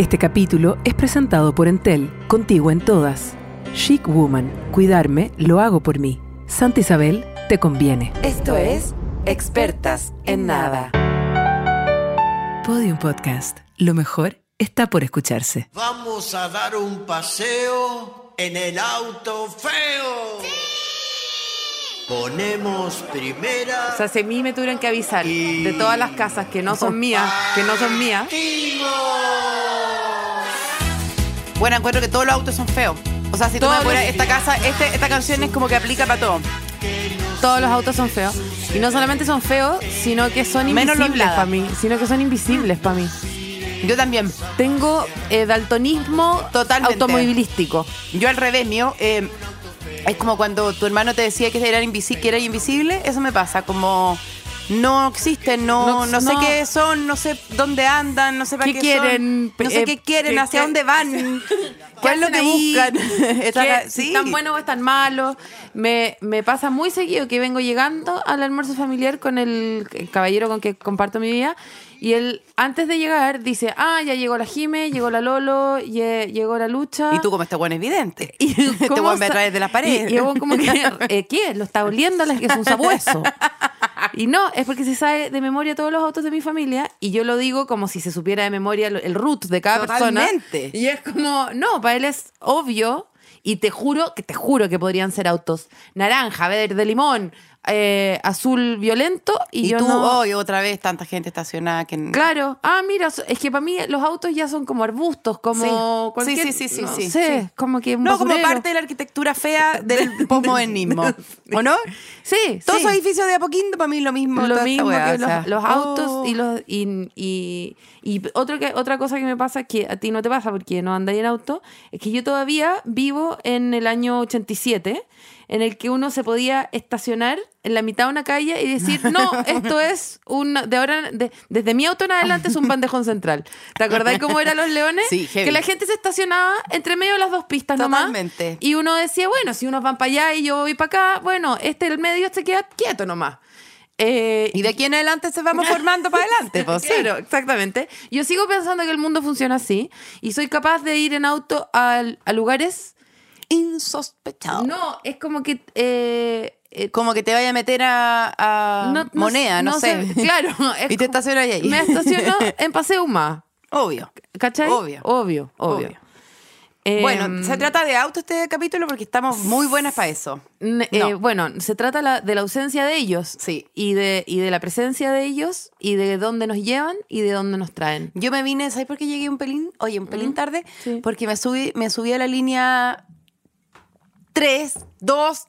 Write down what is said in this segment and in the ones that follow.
Este capítulo es presentado por Entel, contigo en todas. Chic Woman, cuidarme lo hago por mí. Santa Isabel, te conviene. Esto es Expertas en Nada. Podium Podcast. Lo mejor está por escucharse. Vamos a dar un paseo en el auto feo. Ponemos primera. O sea, si a mí me tuvieran que avisar Y- de todas las casas que no son mías, que no son mías. Bueno, encuentro que todos los autos son feos. O sea, si tú me los- esta casa, este- esta canción es como que aplica para todo. Todos los autos son feos. Y no solamente son feos, sino que son Menos invisibles para mí. Sino que son invisibles para mí. Yo también. Tengo eh, daltonismo Totalmente. automovilístico. Yo al revés, mío. eh, es como cuando tu hermano te decía que era, invisi- que era invisible. Eso me pasa. Como no existen, no, No- no, sé no. qué son, no sé dónde andan, no sé para ¿Qué qué, quieren? son, no sé Eh, qué quieren, qué- hacia qué- dónde van. ¿Cuál es lo que ahí? buscan? Están- ¿Qué- sí. Si están buenos o están malos. Me, me pasa muy seguido que vengo llegando al almuerzo familiar con el, el caballero con que comparto mi vida. Y él, antes de llegar, dice: Ah, ya llegó la Jime, llegó la Lolo, lle- llegó la Lucha. Y tú como este buen evidente. Y te cómo voy a sa- través de las paredes. Y, como que, eh, ¿qué? Lo está oliendo, es un sabueso. Y no, es porque se sabe de memoria todos los autos de mi familia y yo lo digo como si se supiera de memoria el, root de cada Totalmente. persona. Y es como, no, para él es obvio y te juro, que te juro que podrían ser autos naranja, verde, limón, eh, azul violento y, Y, yo tú, no... hoy otra vez, tanta gente estacionada que... Claro, ah, mira, es que para mí los autos ya son como arbustos, como Sí. cualquier, Sí, sí, sí, sí, no sí, sé, sí. como que un No, como parte de la arquitectura fea del postmodernismo. ¿O no? Sí, Todos esos edificios de Apoquindo para mí lo mismo. lo mismo que los, sea, los autos oh. y los y, y, y otro que, otra cosa que me pasa que a ti no te pasa porque no andáis en auto es que yo todavía vivo en el año 87 en el que uno se podía estacionar en la mitad de una calle y decir no esto es un de ahora de- desde mi auto en adelante es un bandejón central ¿te acordás cómo eran los leones? Sí, heavy. que la gente se estacionaba entre medio de las dos pistas Totalmente. nomás y uno decía bueno si unos van para allá y yo voy para acá bueno este el medio se queda quieto nomás eh, Y de aquí en adelante se vamos formando para adelante, pues sí. Claro, exactamente. Yo sigo pensando que el mundo funciona así y soy capaz de ir en auto a, a lugares. Insospechado. No, es como que. eh, eh, Como que te vaya a meter a, a no- moneda, no, sé. Claro. Y te estacionas ahí. Me estaciono en Paseo Más. Obvio. ¿Cachai? Obvio. Obvio, obvio. Obvio. Eh, bueno, se trata de auto este capítulo porque estamos muy buenas para eso. eh, no. bueno, se trata la- de la ausencia de ellos. Sí. Y de, y de la presencia de ellos y de dónde nos llevan y de dónde nos traen. Yo me vine, ¿sabes por qué llegué un pelín? Oye, un pelín tarde. sí. Porque me subí, me subí a la línea 3, 2,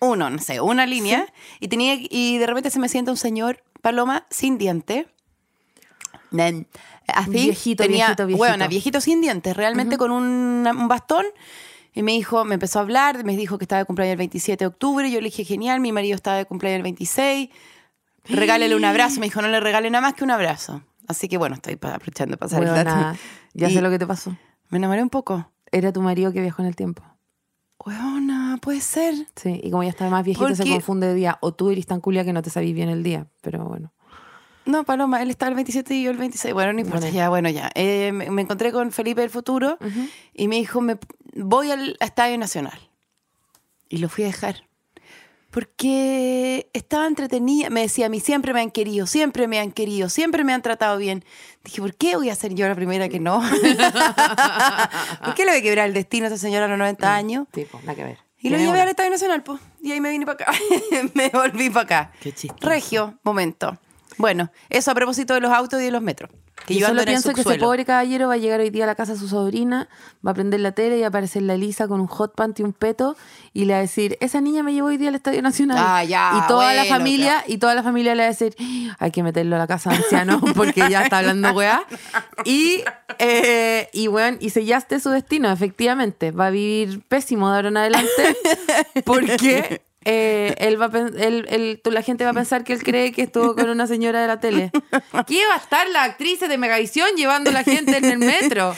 1, no sé, una línea. Y tenía y de repente se me sienta un señor, Paloma, sin diente. Nen, Así, Viejito, tenía, viejito, viejito. Bueno, viejito sin dientes, realmente con un, un bastón. Y me dijo, me empezó a hablar, me dijo que estaba de cumpleaños el 27 de octubre. Yo le dije, genial, mi marido estaba de cumpleaños el 26. Regálele un abrazo. Me dijo, no le regale nada más que un abrazo. Así que bueno, estoy aprovechando de pasar el dato. ya Y sé lo que te pasó. Me enamoré un poco. Era tu marido que viajó en el tiempo. Huevona, puede ser. Sí, y como ya está más viejito se Porque- confunde de día. O tú eres tan culia que no te sabís bien el día, pero bueno. No, Paloma, él estaba el 27 y yo el 26. Bueno, no importa, Bueno. ya, bueno, ya. Eh, me, me encontré con Felipe del Futuro y me dijo, me, voy al Estadio Nacional. Y lo fui a dejar. Porque estaba entretenida. Me decía, a mí siempre me han querido, siempre me han querido, siempre me han tratado bien. Dije, ¿por qué voy a ser yo la primera que no? ¿Por qué le voy a quebrar el destino a esa señora a los 90 años? Tipo, nada que ver. Y lo llevé al Estadio Nacional, pues. Y ahí me vine para acá. me volví para acá. Qué chistoso. Regio, momento. Bueno, eso a propósito de los autos y de los metros. Que yo solo pienso que ese pobre caballero va a llegar hoy día a la casa de su sobrina, va a prender la tele y va a aparecer la Elisa con un hot pant y un peto y le va a decir, esa niña me llevó hoy día al Estadio Nacional. Ah, ya, y toda la familia, y toda la familia le va a decir, "Ah, hay que meterlo a la casa de ancianos porque ya está hablando weá. Y, eh, y bueno, y sellaste su destino, efectivamente. Va a vivir pésimo de ahora en adelante porque eh, él va a él- él- la gente va a pensar que él cree que estuvo con una señora de la tele. ¿Qué va a estar la actriz de Megavisión llevando a la gente en el metro?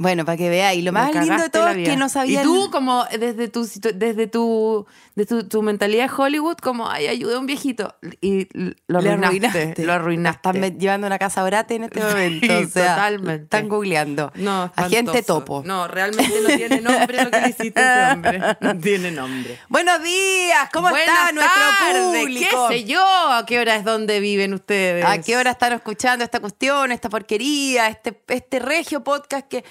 Bueno, para que veáis. Lo Me más lindo de todo es que no sabía. Y tú, como desde tu, desde tu, desde tu, tu mentalidad de Hollywood, como, ay, ayudé a un viejito. Y lo arruinaste. arruinaste. Lo arruinaste. Están llevando una casa orate en este momento. Sí, o sea, totalmente. Están googleando. No, Agente espantoso. topo. No, realmente no tiene nombre lo que le hiciste a ese hombre. No tiene nombre. Buenos días, ¿cómo Buenas está nuestro tardes, público? ¿Qué sé yo? ¿A qué hora es donde viven ustedes? ¿A qué hora están escuchando esta cuestión, esta porquería, este, este regio podcast que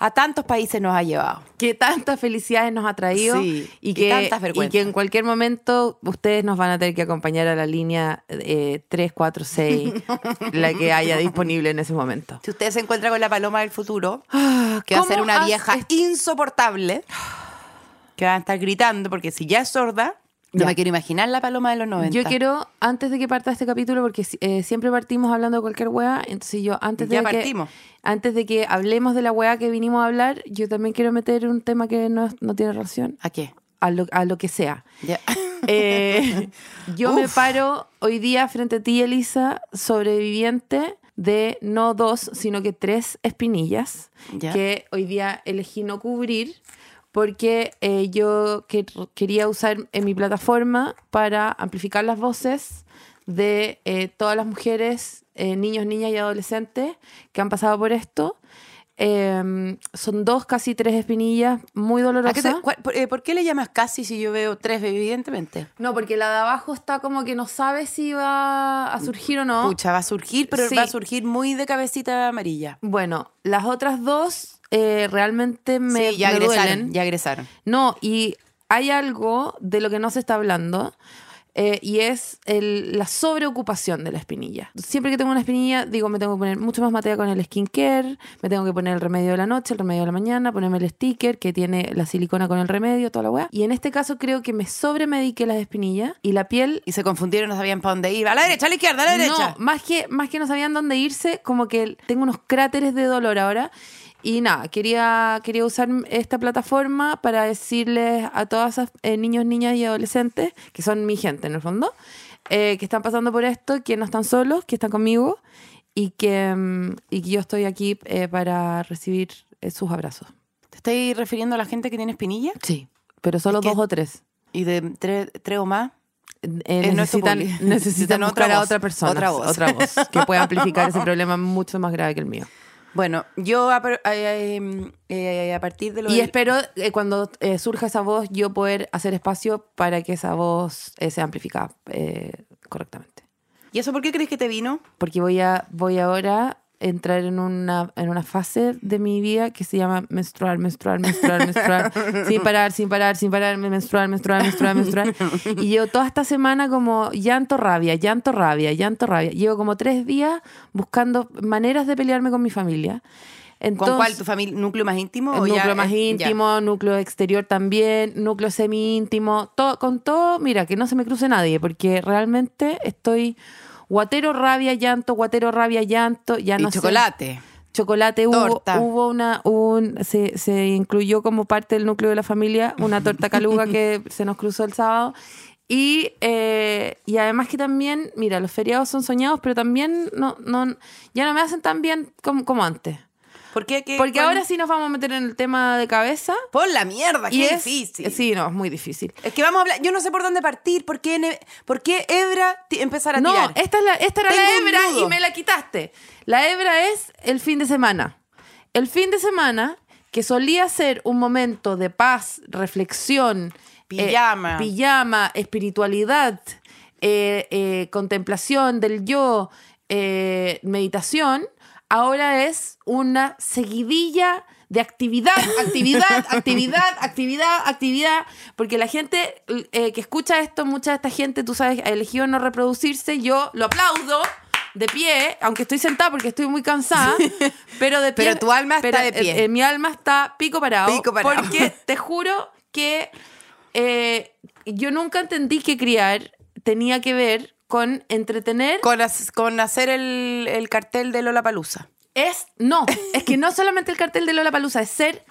a tantos países nos ha llevado? que tantas felicidades nos ha traído Sí, y y que, tantas y vergüenzas. que en cualquier momento ustedes nos van a tener que acompañar a la línea eh, 346, la que haya disponible en ese momento. Si usted se encuentra con la paloma del futuro, que va a ¿Cómo ser una vieja insoportable, que va a estar gritando, porque si ya es sorda, no Ya. me quiero imaginar la paloma de los 90. Yo quiero, antes de que parta este capítulo, porque eh, siempre partimos hablando de cualquier wea, entonces yo antes de Ya que partimos. antes de que hablemos de la wea que vinimos a hablar, yo también quiero meter un tema que no, no tiene relación ¿A qué? a lo, a lo que sea. Ya. Eh, yo me paro hoy día frente a ti, Elisa, sobreviviente de no dos, sino que tres espinillas Ya. que hoy día elegí no cubrir porque eh, yo que- quería usar en mi plataforma para amplificar las voces de eh, todas las mujeres, eh, niños, niñas y adolescentes que han pasado por esto. Eh, son dos, casi tres espinillas muy ¿A dolorosas. qué te- cuál- por, eh, por qué le llamas casi si yo veo tres, evidentemente? No, porque la de abajo está como que no sabe si va a surgir o no. Pucha, va a surgir, pero Sí. va a surgir muy de cabecita amarilla. Bueno, las otras dos eh, realmente me, sí, ya me egresaron, duelen. ya egresaron. No, y hay algo de lo que no se está hablando. eh, y es el- la sobreocupación de la espinilla. Siempre que tengo una espinilla, digo, me tengo que poner mucho más materia con el skincare, me tengo que poner el remedio de la noche, el remedio de la mañana, ponerme el sticker que tiene la silicona con el remedio, toda la weá. Y en este caso creo que me sobremediqué las espinillas y la piel Y se confundieron, no sabían para dónde ir. A la derecha, a la izquierda, a la derecha. no, más que, más que no sabían dónde irse, como que tengo unos cráteres de dolor ahora. Y nada, quería, quería usar esta plataforma para decirles a todas esas eh, niños, niñas y adolescentes, que son mi gente en el fondo, eh, que están pasando por esto, que no están solos, que están conmigo y que, mm, y que yo estoy aquí eh, para recibir eh, sus abrazos. ¿Te estoy refiriendo a la gente que tiene espinilla? Sí, pero solo Es que- dos o tres. Y de tres, tres o más. Eh, necesitan, necesitan Necesitan otra buscar a otra persona, otra voz. otra voz, que pueda amplificar ese problema mucho más grave que el mío. Bueno, yo a, par- eh, eh, a partir de lo Y del- espero eh, cuando eh, surja esa voz, yo poder hacer espacio para que esa voz eh, sea amplificada correctamente. ¿Y eso por qué crees que te vino? Porque voy a voy ahora entrar en una, en una fase de mi vida que se llama menstruar, menstruar, menstruar, menstruar, sin parar, sin parar, sin parar, menstruar, menstruar, menstruar, menstruar. Y llevo toda esta semana como llanto, rabia, llanto, rabia, llanto, rabia. Llevo como tres días buscando maneras de pelearme con mi familia. ¿Con Entonces- cuál? ¿Tu familia, núcleo más íntimo? o ya- núcleo más eh, ya? íntimo, núcleo exterior también, núcleo semi íntimo, todo, con todo, mira, que no se me cruce nadie, porque realmente estoy guatero, rabia, llanto, guatero, rabia, llanto, ya Y no sé. chocolate. Chocolate, hubo, hubo una, un, se, se incluyó como parte del núcleo de la familia una torta caluga que se nos cruzó el sábado. Y, eh, y además que también, mira, los feriados son soñados, pero también no, no, ya no me hacen tan bien como, como antes. ¿Por qué? ¿Qué- Porque cuál? ahora sí nos vamos a meter en el tema de cabeza. Por la mierda, Y qué es difícil. Sí, no, es muy difícil. Es que vamos a hablar, yo no sé por dónde partir, por qué, ne- por qué Hebra ti- empezar a No, tirar. esta, es la, esta era Tengo la nudo. y me la quitaste. La hebra es el fin de semana. El fin de semana, que solía ser un momento de paz, reflexión, Pijama. eh, pijama, espiritualidad, eh, eh, contemplación del yo, meditación, ahora es una seguidilla de actividad, actividad, actividad, actividad, actividad, porque la gente eh, que escucha esto, mucha de esta gente, tú sabes, ha elegido no reproducirse, yo lo aplaudo de pie, aunque estoy sentada porque estoy muy cansada, pero de pie. Pero tu alma está pero, de pie. eh, eh, mi alma está pico parado, Pico parado. porque te juro que eh, yo nunca entendí que criar tenía que ver con entretener Con, as- con hacer el, el cartel de Lola Palusa. es no, es que no solamente el cartel de Lola Palusa, es ser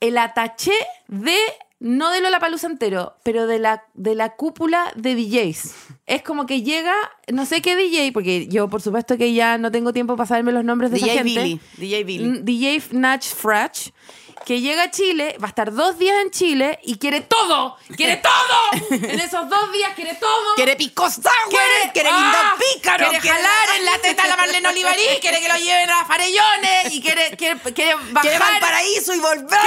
el ataché de no de Lollapalooza entero, pero de la, de la cúpula de DJs. Es como que llega, no sé qué DJ, porque yo por supuesto que ya no tengo tiempo para saberme los nombres de esa DJ gente. Billy. DJ Billy. DJ Natch Frach, que llega a Chile, va a estar dos días en Chile y quiere todo, quiere todo. en esos dos días quiere todo. Quiere pico sour, quiere, lindo ah, pícaro. Quiere jalar en la teta a la Marlene Olivarí, quiere que lo lleven a Farellones y quiere, quiere, quiere bajar. quiere Valparaíso y volver.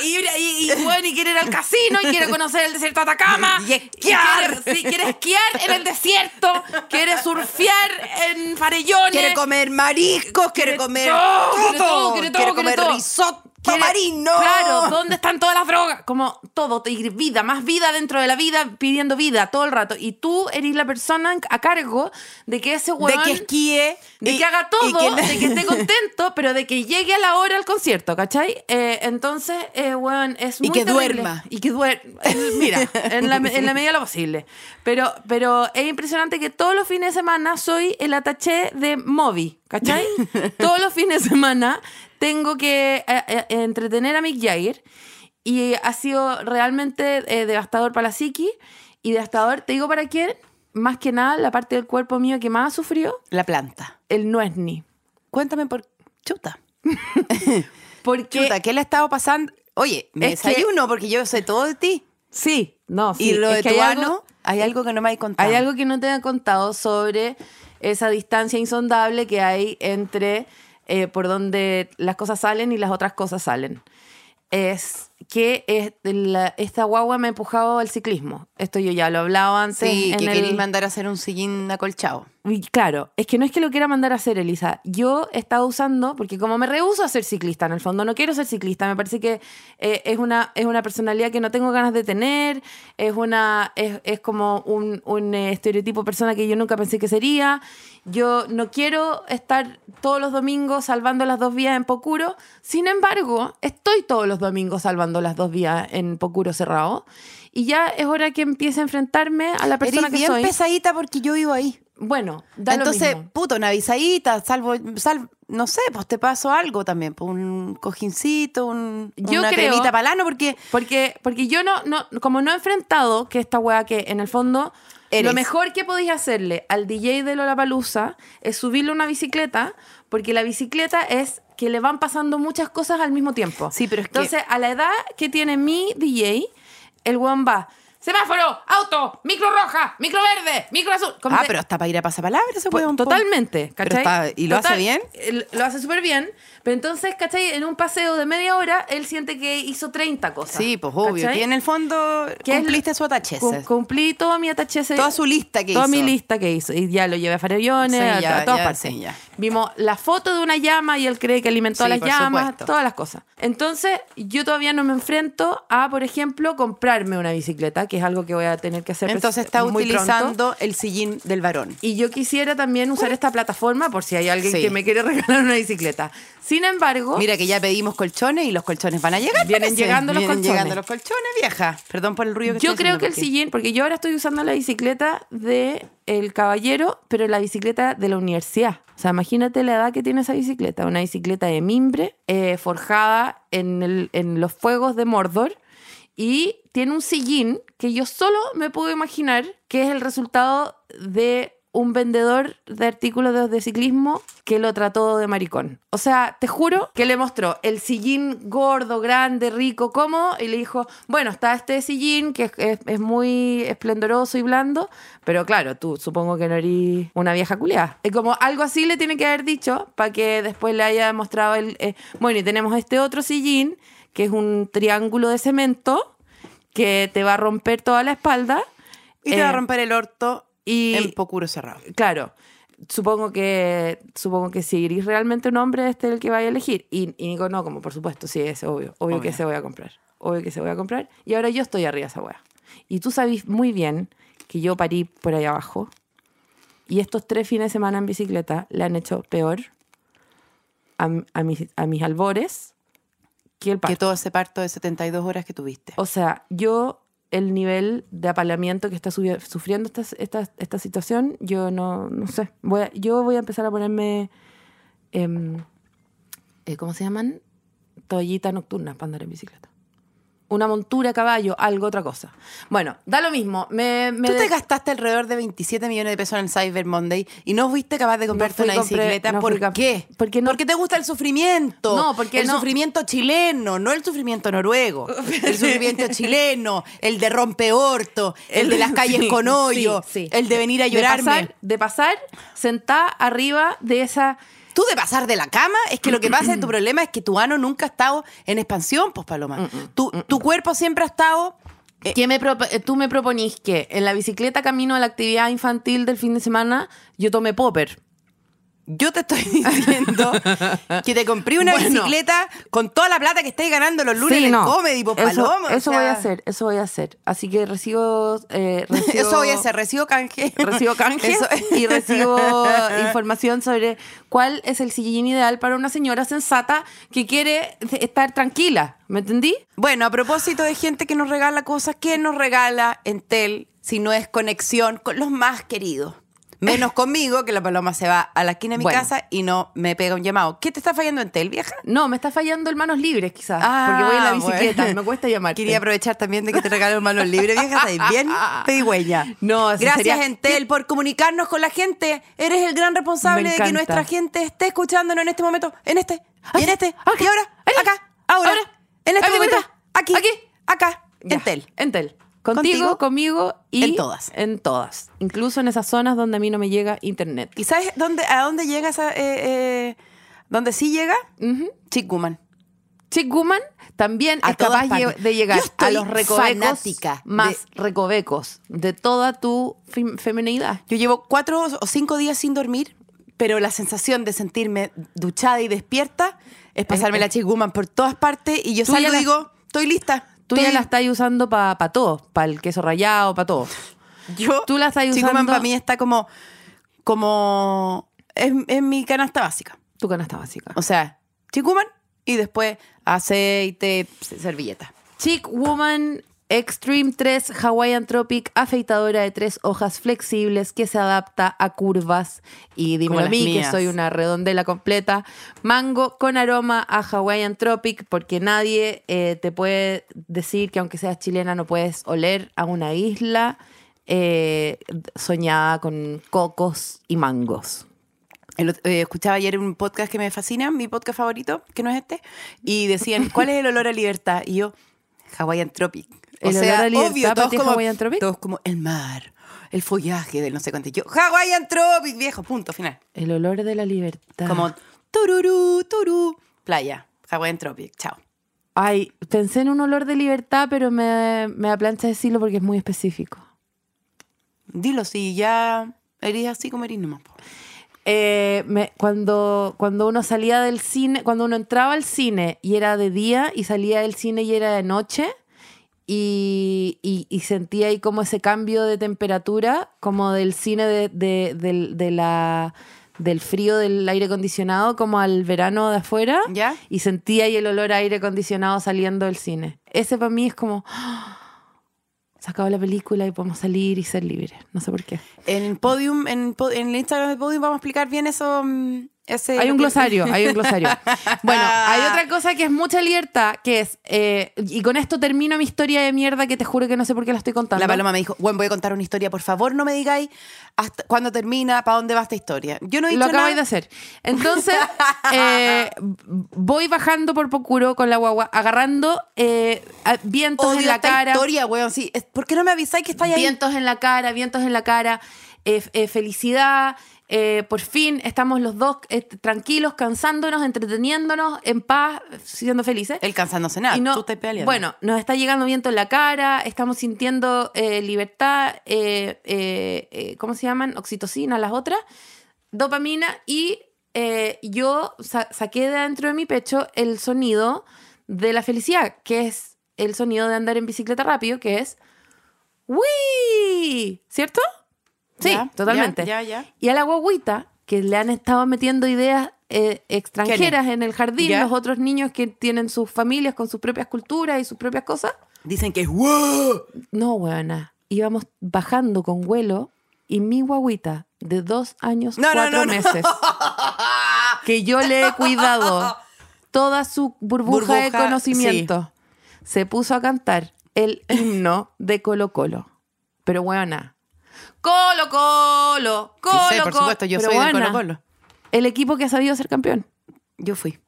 Quiere y, y, bueno, y quiere ir al casino y quiere conocer el desierto de Atacama. Y esquiar. quiere, sí, quiere esquiar en el desierto. Quiere surfear en Farellones. Quiere comer mariscos, quiere, comer todo, todo, quiere todo, quiere todo, comer quiere risotto Quiere- marino. Claro, ¿dónde están todas las drogas? Como todo, y vida, más vida dentro de la vida, pidiendo vida todo el rato. Y tú eres la persona a cargo de que ese de huevón... que esquíe. de y- que haga y todo, que- de que esté contento, pero de que llegue a la hora al concierto, ¿cachai? Eh, entonces, eh, weón, es Y muy que terrible. duerma. Y que duerma. Mira, en la, en la medida de lo posible. Pero, pero es impresionante que todos los fines de semana soy el ataché de Moby, ¿cachai? todos los fines de semana tengo que eh, eh, entretener a Mick Jagger y ha sido realmente eh, devastador para la psiqui y devastador, te digo para quién, más que nada la parte del cuerpo mío que más ha sufrido, La planta. el nuesni. Cuéntame por. Chuta. Porque Chuta, ¿qué le ha estado pasando? Oye, me Es que- desayuno porque yo sé todo de ti. sí, no, sí. y lo es de que tu hay algo- ano, hay algo que no me hay contado. Hay algo que no te he contado sobre esa distancia insondable que hay entre eh, por donde las cosas salen y las otras cosas salen. Es que es la- esta guagua me ha empujado al ciclismo. Esto yo ya lo he hablado antes. Sí, en que el- queréis mandar a hacer un sillín acolchado. Y Claro, es que no es que lo quiera mandar a hacer, Elisa. Yo he estado usando, porque como me rehuso a ser ciclista, en el fondo no quiero ser ciclista, me parece que eh, es, una, es una personalidad que no tengo ganas de tener, es, una, es, es como un, un, eh, estereotipo de persona que yo nunca pensé que sería. Yo no quiero estar todos los domingos salvando las dos vías en Pocuro, sin embargo, estoy todos los domingos salvando las dos vías en Pocuro cerrado. Y ya es hora que empiece a enfrentarme a la persona Eres que bien soy. pesadita porque yo vivo ahí. Bueno, da lo Entonces, mismo. puto, una avisadita, salvo, sal, no sé, pues te paso algo también, pues un cojincito, un, Yo una creo- cremita palano, porque Porque, porque yo no, no, como no he enfrentado que esta wea que en el fondo Eres. lo mejor que podéis hacerle al DJ de Lollapalooza es subirle una bicicleta, porque la bicicleta es que le van pasando muchas cosas al mismo tiempo. Sí, pero es que- Entonces, a la edad que tiene mi DJ, el weón va. Semáforo, auto, micro roja, micro verde, micro azul. Como Ah, pero hasta para ir a pasapalabra ese po. totalmente, ¿cachai? está- ¿y lo hace bien? Lo hace súper bien, pero entonces, ¿cachai? En un paseo de media hora, él siente que hizo 30 cosas. Sí, pues obvio. ¿cachai? Y en el fondo cumpliste su atachese. Cum- Cumplí toda mi atachese. Toda su lista que toda hizo. mi lista que hizo. Y ya lo llevé a Farellones, Sí, a, ya, a todas ya, partes. sí, ya. Vimos la foto de una llama y él cree que alimentó Sí, las llamas, supuesto. todas las cosas. Entonces, yo todavía no me enfrento a, por ejemplo, comprarme una bicicleta, que es algo que voy a tener que hacer Entonces está muy pronto. utilizando el sillín del varón. Y yo quisiera también usar esta plataforma por si hay alguien Sí. que me quiere regalar una bicicleta. Sin embargo, Mira que ya pedimos colchones y los colchones van a llegar. Vienen llegando los Vienen colchones. llegando los colchones, vieja. Perdón por el ruido que Yo creo que el porque- sillín, porque yo ahora estoy usando la bicicleta de el caballero, pero la bicicleta de la universidad. O sea, imagínate la edad que tiene esa bicicleta. Una bicicleta de mimbre, eh, forjada en, el- en los fuegos de Mordor. Y tiene un sillín que yo solo me puedo imaginar que es el resultado de un vendedor de artículos de, ciclismo que lo trató de maricón. O sea, te juro que le mostró el sillín gordo, grande, rico, cómodo y le dijo, bueno, está este sillín que es, es- es muy esplendoroso y blando, pero claro, tú supongo que no eres una vieja culiada. Es como algo así le tiene que haber dicho para que después le haya mostrado el... eh, bueno, y tenemos este otro sillín que es un triángulo de cemento que te va a romper toda la espalda. Y te va a Eh, romper el orto y- en pocuro cerrado. Claro. Supongo que supongo que si eres realmente un hombre, este es el que vaya a elegir. Y, y Nico, no, como por supuesto, sí, es obvio. Obvio, que se voy a comprar. Obvio que se voy a comprar. Y ahora yo estoy arriba de esa. Y tú sabes muy bien que yo parí por ahí abajo. Y estos tres fines de semana en bicicleta le han hecho peor a, a mis, a mis albores que el parto. Que todo ese parto de 72 horas que tuviste. O sea, yo, el nivel de apalamiento que está sufriendo esta, esta, esta situación, yo no, no sé. Voy a- yo voy a empezar a ponerme, em, eh, ¿cómo se llaman? Toallitas nocturnas para andar en bicicleta. Una montura a caballo, algo, otra cosa. Bueno, da lo mismo. Me, me Tú te de- gastaste alrededor de 27 millones de pesos en el Cyber Monday y no fuiste capaz de comprarte una compré- bicicleta. no ¿Por qué? porque no- te gusta el sufrimiento. No, porque el no- sufrimiento chileno, no el sufrimiento noruego. El sufrimiento chileno, el de rompeorto, el de las calles Sí, con hoyo, sí, sí. el de venir a De llorarme. pasar, de pasar sentada arriba de esa Tú de pasar de la cama, es que lo que pasa, tu problema es que tu ano nunca ha estado en expansión, pues Paloma. Tu, tu cuerpo siempre ha estado... eh, que me propo- eh, tú me proponís que en la bicicleta camino a la actividad infantil del fin de semana yo tome popper. Yo te estoy diciendo que te compré una Bueno. bicicleta con toda la plata que estáis ganando los lunes Sí, en no. comedy, pues, eso, Paloma. o eso sea, voy a hacer, eso voy a hacer. Así que recibo, eh, recibo Eso voy a hacer, recibo canje. recibo canje Eso- y recibo información sobre cuál es el sillín ideal para una señora sensata que quiere estar tranquila. ¿Me entendí? Bueno, a propósito de gente que nos regala cosas, ¿qué nos regala Entel si no es conexión con los más queridos? Menos conmigo, que la paloma se va a la esquina de mi Bueno. casa y no me pega un llamado. ¿Qué te está fallando Entel, vieja? No, me está fallando el manos libres quizás, Ah, porque voy en la bicicleta, bueno. me cuesta llamarte. Quería aprovechar también de que te regalo manos libres, vieja. ¿Estáis bien? Pedigüeña. No, Gracias, sería- Entel, por comunicarnos con la gente. Eres el gran responsable de que nuestra gente esté escuchándonos en este momento, en este, y en este, y ahora, acá, ahora, Ahora. en este momento, aquí, Aquí. acá, Ya. Entel. Entel. Contigo, Contigo, conmigo y en todas. En todas. Incluso en esas zonas donde a mí no me llega internet. ¿Y sabes dónde, a dónde llega esa, eh, eh, dónde sí llega? Ujú. Chick Woman. Chick Woman también A es capaz partes. de llegar a los recovecos fanática de- más recovecos de toda tu fem- feminidad. Yo llevo cuatro o cinco días sin dormir, pero la sensación de sentirme duchada y despierta es pasarme Es- la Chick Woman por todas partes y yo salgo y la- digo, estoy lista. Tú Estoy- ya la estás usando para todo, para el queso rallado, para todo. Yo, tú la estás Chick Woman usando- para mí está como, como, es, es mi canasta básica. Tu canasta básica. O sea, Chick Woman y después aceite, servilleta. Chick Woman Extreme 3 Hawaiian Tropic, afeitadora de tres hojas flexibles que se adapta a curvas. Y Como a mí, que soy una redondela completa. Mango con aroma a Hawaiian Tropic, porque nadie eh, te puede decir que aunque seas chilena no puedes oler a una isla eh, soñada con cocos y mangos. El eh, escuchaba ayer un podcast que me fascina, mi podcast favorito, que no es este, y decían, ¿cuál es el olor a libertad? Y yo, Hawaiian Tropic. O ¿El sea, olor a libertad obvio, todos como, Hawaiian Tropic? todos como el mar, el follaje del no sé cuánto. Yo, Hawaiian Tropic, viejo, punto, final. El olor de la libertad. Como tururú, turú, playa, Hawaiian Tropic, chao. Ay, pensé en un olor de libertad, pero me, me da plancha decirlo porque es muy específico. Dilo, si ya eres así como eres nomás. Eh, me- cuando, cuando uno salía del cine, cuando uno entraba al cine y era de día y salía del cine y era de noche y, y- y sentía ahí como ese cambio de temperatura, como del cine de, de- del- de la, del frío del aire acondicionado como al verano de afuera ¿Ya? y sentía ahí el olor a aire acondicionado saliendo del cine. Ese para mí es como... ¡ah! Se acabó la película y podemos salir y ser libres. No sé por qué. En Podium, en, en el Instagram de Podium vamos a explicar bien eso. Ese, Hay un glosario, hay un glosario. Bueno, hay otra cosa que es mucha libertad, que es, eh, y con esto termino mi historia de mierda que te juro que no sé por qué la estoy contando. La paloma me dijo, bueno, voy a contar una historia, por favor, no me digáis hasta cuándo termina, para dónde va esta historia. Yo no he dicho Lo acabáis de hacer. Entonces, eh, voy bajando por Pocuro con la guagua, agarrando eh, vientos Odio en la esta cara. historia, weón, sí. ¿Por qué no me avisáis que estáis ahí? Vientos en la cara, vientos en la cara, felicidad. Eh, por fin estamos los dos eh, tranquilos, cansándonos, entreteniéndonos, en paz, siendo felices. Él cansándose nada, no- tú estás peleando. Bueno, nos está llegando viento en la cara, estamos sintiendo eh, libertad, ¿cómo se llaman? Oxitocina, las otras, dopamina, y yo sa- saqué de dentro de mi pecho el sonido de la felicidad, que es el sonido de andar en bicicleta rápido, que es ¡Wii! ¿Cierto? Sí, Ya, totalmente. ya, ya. Y a la guaguita, que le han estado metiendo ideas eh, extranjeras en el jardín, Ya. los otros niños que tienen sus familias con sus propias culturas y sus propias cosas. Dicen que es wow. No, weona. Íbamos bajando con vuelo y mi guaguita de dos años, No, cuatro no, no. meses, que yo le he cuidado toda su burbuja, de conocimiento. se puso a cantar el himno de Colo Colo. Pero buena. Colo Colo, Colo Sí sé, por supuesto, yo soy del Colo Colo. El equipo que ha sabido ser campeón. Yo fui.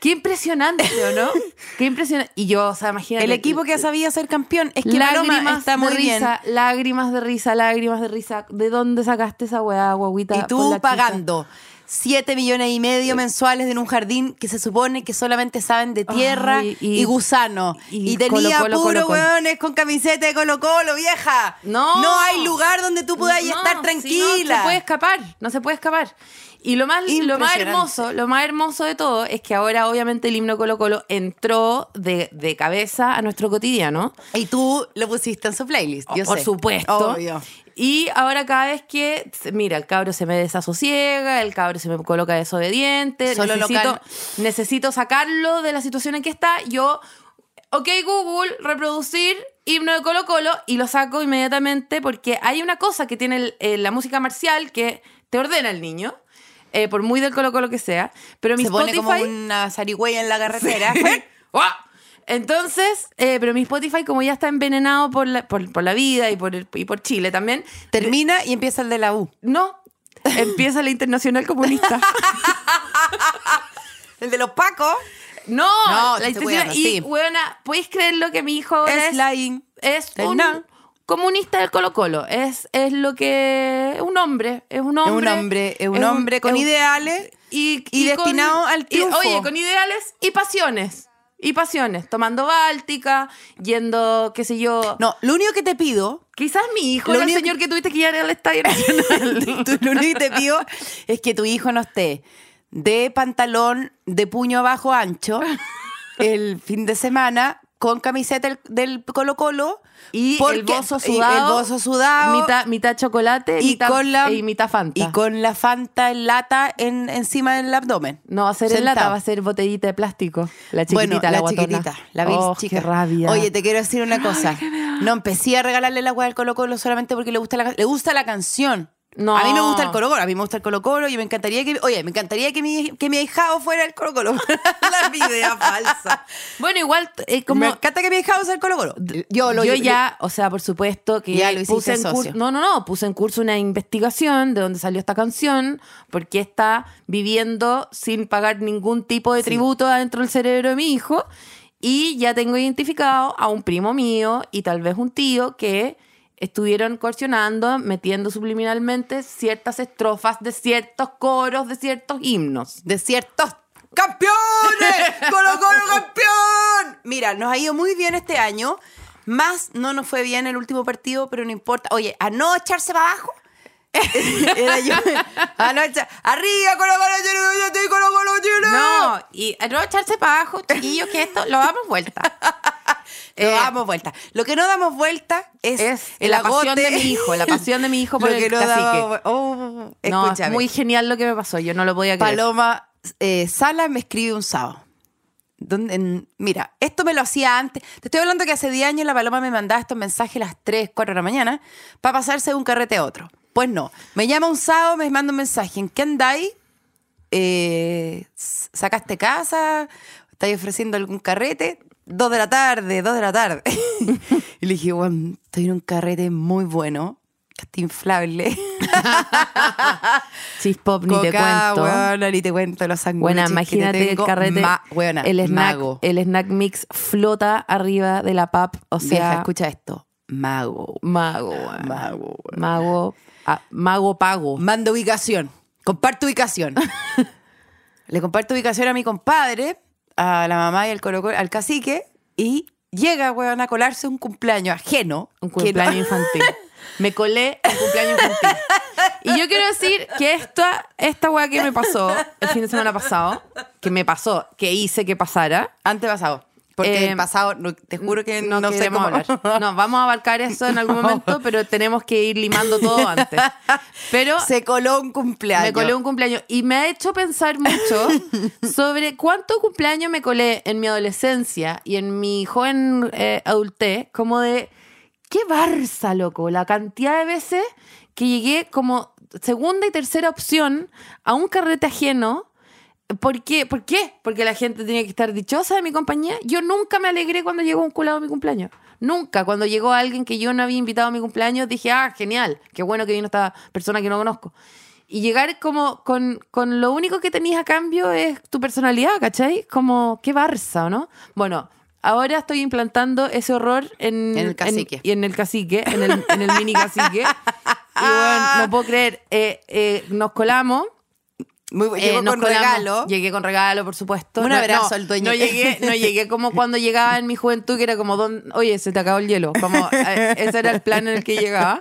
Qué impresionante, ¿o no? Qué impresionante. Y yo, o sea, imagínate. El equipo que ha sabido ser campeón. Es que lágrimas está muy de bien. risa, lágrimas de risa, lágrimas de risa. ¿De dónde sacaste esa weá, guaguita? Y tú chica? Pagando 7 millones y medio mensuales en un jardín que se supone que solamente saben de tierra Ay, y, y- gusano. y Y, tenía Colo, Colo, puro Colo, Colo. hueones con camiseta de Colo Colo, vieja. No. No hay lugar donde tú puedas No, estar si tranquila. no se puede escapar, no se puede escapar. Y lo más, lo más hermoso, lo más hermoso de todo es que ahora obviamente el himno Colo Colo entró de, de cabeza a nuestro cotidiano. Y tú lo pusiste en su playlist, yo por sé. supuesto. Obvio. Y ahora cada vez que, mira, el cabro se me desasosiega, el cabro se me coloca desobediente, Solo lo necesito, necesito sacarlo de la situación en que está, yo, ok Google, reproducir himno de Colo Colo y lo saco inmediatamente porque hay una cosa que tiene el- eh, la música marcial que te ordena el niño, eh, por muy del Colo Colo que sea, pero mi Se pone Spotify... como una zarigüeya en la carretera. ¡Guau! Entonces, eh, pero mi Spotify, como ya está envenenado por la, por, por la vida y por, el- y por Chile también, Termina y empieza el de la U. no, empieza la internacional comunista. El de los pacos No, No, la internacional. Y, sí. weona, ¿podéis creerlo que mi hijo ahora es in- es un comunista del Colo Colo? Es, es lo que... Es un hombre, es un hombre. Es un hombre, es un hombre con ideales y, y destinado al triunfo. oye, con ideales y pasiones. Y pasiones. Tomando Báltica, yendo, qué sé yo... No, lo único que te pido, Quizás mi hijo Lo era el señor que tuviste que llevar al Estadio Nacional. lo único que te pido es que tu hijo no esté de pantalón de puño abajo ancho el fin de semana con camiseta del- del Colo Colo y porque- el bozo y sudado. el bozo sudado Mitad, mitad chocolate y mitad, con la y mitad Fanta. y con la Fanta en lata en, encima del abdomen. no va a ser en lata, va a ser botellita de plástico. La chiquitita, bueno, la, la, guatona. chiquitita, la Bills Oh, chica. qué rabia. Oye, te quiero decir una cosa. No empecé a regalarle la hueá del Colo Colo solamente porque le gusta la, le gusta la canción. No. A mí me gusta el Colo Colo, a mí me gusta el Colo Colo y me encantaría que, oye, me encantaría que mi, que mi ahijado fuera el Colo Colo. la idea falsa. Bueno, igual, eh, como... Me encanta que mi ahijado sea el Colo Colo. Yo lo yo ya, o sea, por supuesto que Ya lo puse en curso, no, no, no, puse en curso una investigación de dónde salió esta canción, porque está viviendo sin pagar ningún tipo de tributo adentro del cerebro de mi hijo, y ya tengo identificado a un primo mío y tal vez un tío que estuvieron coercionando, metiendo subliminalmente ciertas estrofas de ciertos coros, de ciertos himnos. de ciertos campeones. Colo Colo campeón. Mira, nos ha ido muy bien este año. Más no nos fue bien el último partido, pero no importa. Oye, a no echarse para abajo. Era yo. A no echar- Arriba, Colo Colo, Chile, yo estoy Colo Colo, Chile. No, y a no echarse para abajo, chiquillos, que esto lo damos vuelta. Eh, damos vuelta. Lo que no damos vuelta es, es el la pasión agote. de mi hijo, la pasión de mi hijo por Lo el que no damos- oh, No, es muy genial lo que me pasó, yo no lo podía creer. Paloma eh, Sala me escribe un sábado. Donde, en- mira, esto me lo hacía antes. Te estoy hablando que hace 10 años la Paloma me mandaba estos mensajes a las 3, 4 de la mañana para pasarse de un carrete a otro. Pues no. Me llama un sábado, me manda un mensaje. ¿En qué andáis? Eh, ¿Sacaste casa? ¿Estáis ofreciendo algún carrete? Dos de la tarde, dos de la tarde. y le dije, bueno, estoy en un carrete muy bueno. Inflable. Chispop, ni te cuento. weona, ni te cuento los sándwiches Buena, que te imagínate el tengo. carrete. Ma- weona, el, snack, mago. el snack mix flota arriba de la pap. O sea, Vieja, escucha esto. Mago. mago. weón. Mago. Mago. ah, mago pago. Manda ubicación. Comparto ubicación. Le comparto ubicación a mi compadre, a la mamá y al, colo- al cacique, y llega, weón, a colarse un cumpleaños ajeno. Un no- cumpleaños infantil. Me colé en cumpleaños infantil. Y yo quiero decir que esta, esta weá que me pasó el fin de semana pasado, que me pasó, que hice que pasara, Antepasado. Porque Eh, el pasado, te juro que no, no, sé queremos cómo hablar. No, vamos a abarcar eso en algún momento, pero tenemos que ir limando todo antes. Pero Se coló un cumpleaños. me colé un cumpleaños y me ha hecho pensar mucho sobre cuánto cumpleaños me colé en mi adolescencia y en mi joven eh, adultez, como de qué barza, loco, la cantidad de veces que llegué como segunda y tercera opción a un carrete ajeno ¿Por qué? ¿Por qué? Porque la gente tenía que estar dichosa de mi compañía. Yo nunca me alegré cuando llegó un culado a mi cumpleaños. Nunca. Cuando llegó alguien que yo no había invitado a mi cumpleaños, dije, ah, genial, qué bueno que vino esta persona que no conozco. Y llegar como con, con lo único que tenías a cambio es tu personalidad, ¿cachai? Como, qué barça, ¿o ¿no? Bueno, ahora estoy implantando ese horror en, En el cacique. y en el cacique, en el, en el mini cacique. Y bueno, no puedo creer, eh, eh, nos colamos. Muy, eh, llegó con regalo. Llegué con regalo, por supuesto. Un abrazo no, al dueño. No llegué, no llegué como cuando llegaba en mi juventud, que era como, don, oye, se te acabó el hielo. Como, eh, ese era el plan en el que llegaba.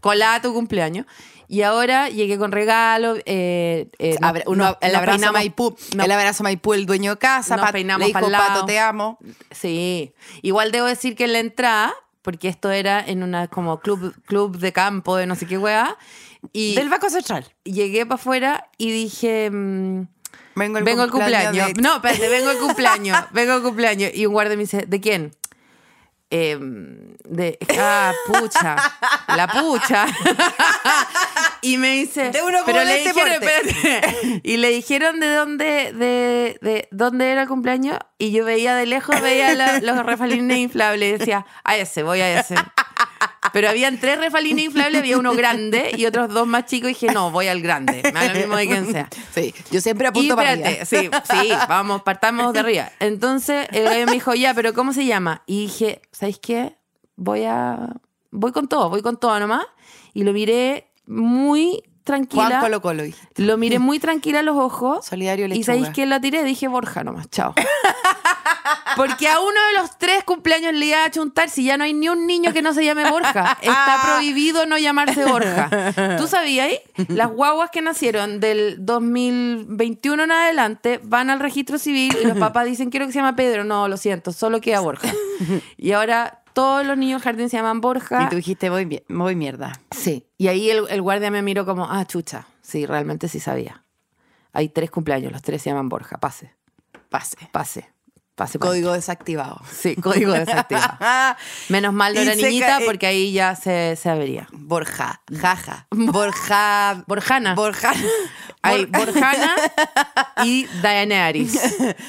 Colá tu cumpleaños. Y ahora llegué con regalo. Eh, eh, uno- el abrazo peinamos- Maipú, el abrazo Maipú, el dueño de casa, Pat- peinamos le dijo. Pato, te amo. Sí, igual debo decir que en la entrada, porque esto era en una como club, club de campo de no sé qué weá, y Del Banco Central. llegué para afuera y dije, mm, Vengo al vengo al cumpleaños. de- No, espérate, vengo al cumpleaños, vengo al cumpleaños. Y un guardia me dice, ¿de quién? Eh, de, ah, pucha, la pucha. y me dice, De uno como pero de le este dijeron, espérate. y le dijeron de dónde, de, de dónde era el cumpleaños y yo veía de lejos, veía la- los refalines inflables y decía, a ese, voy a ese. Pero habían tres refalines inflables, había uno grande y otros dos más chicos y dije, no, voy al grande, me da lo mismo de quien sea. Sí, yo siempre Y apunto para espérate, arriba. sí, sí, vamos, partamos de arriba. Entonces el gallo me dijo, ya, pero ¿cómo se llama? Y dije, ¿sabéis qué? Voy a. Voy con todo, voy con todo nomás. Y lo miré muy tranquila. Juan Colo Colo. Lo miré muy tranquila a los ojos. Solidario Y lechuga. ¿sabéis quién la tiré? Dije Borja nomás, chao. Porque a uno de los tres cumpleaños le iba a chuntar si ya no hay ni un niño que no se llame Borja. Está prohibido no llamarse Borja. ¿Tú sabías? Las guaguas que nacieron del 2021 en adelante van al registro civil y los papás dicen quiero que se llama Pedro. No, lo siento, solo queda Borja. Y ahora todos los niños del jardín se llaman Borja. Y tú dijiste, voy, mi- voy mierda. Sí. Y ahí el, el guardia me miró como, ah, chucha. Sí, realmente sí sabía. Hay tres cumpleaños, los tres se llaman Borja. Pase, Pase. pase. Código desactivado. Sí, código desactivado. Menos mal no era niñita porque ahí ya se, se avería. Borja, jaja. Borja. Borjana. Borjana. Hay Bor- Borjana y Daenerys.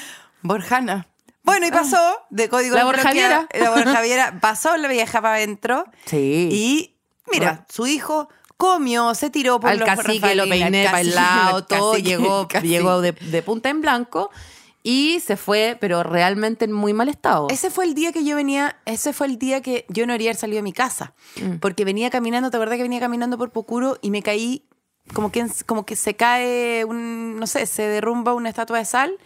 Borjana. Bueno, y pasó de código La. Borjaviera. La Borjaviera pasó la vieja para adentro. Sí. Y mira, su hijo comió, se tiró por al los cacique lo peiné al para el cacique, lado, al todo llegó, llegó de, de punta en blanco y se fue, pero realmente en muy mal estado. Ese fue el día que yo venía, ese fue el día que yo no haría haber salido de mi casa. Mm. Porque venía caminando, ¿te acuerdas que venía caminando por Pocuro y me caí como que, como que se cae un, no sé, se derrumba una estatua de sal?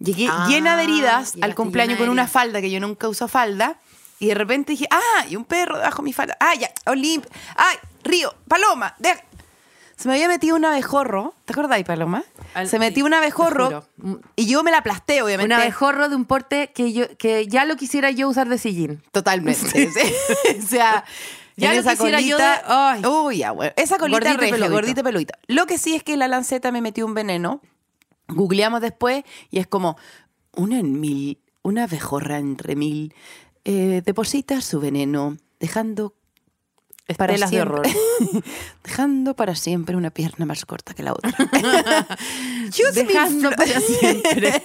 Llegué Ah, llena de heridas al cumpleaños con una falda que yo nunca uso falda. Y de repente dije, ah, y un perro debajo de mi falda. Ah, ya, Olimp. Ay, Río, Paloma. deja- Se me había metido un abejorro. ¿Te acordáis, Paloma? Al- Se metió un abejorro juro. y yo me la aplasté, obviamente. Un abejorro de un porte que yo que ya lo quisiera yo usar de sillín. Totalmente. sí. o sea, Ya en lo esa quisiera yo colita. de-. Uy, ya, bueno. Esa colita Gordita y regia, peludita. gordita peludita. Lo que sí es que la lanceta me metió un veneno. Googleamos después y es como una en mil, una abejorra entre mil, eh, deposita su veneno, dejando para Estelas de siempre, horror. dejando para siempre una pierna más corta que la otra. Dejando para siempre.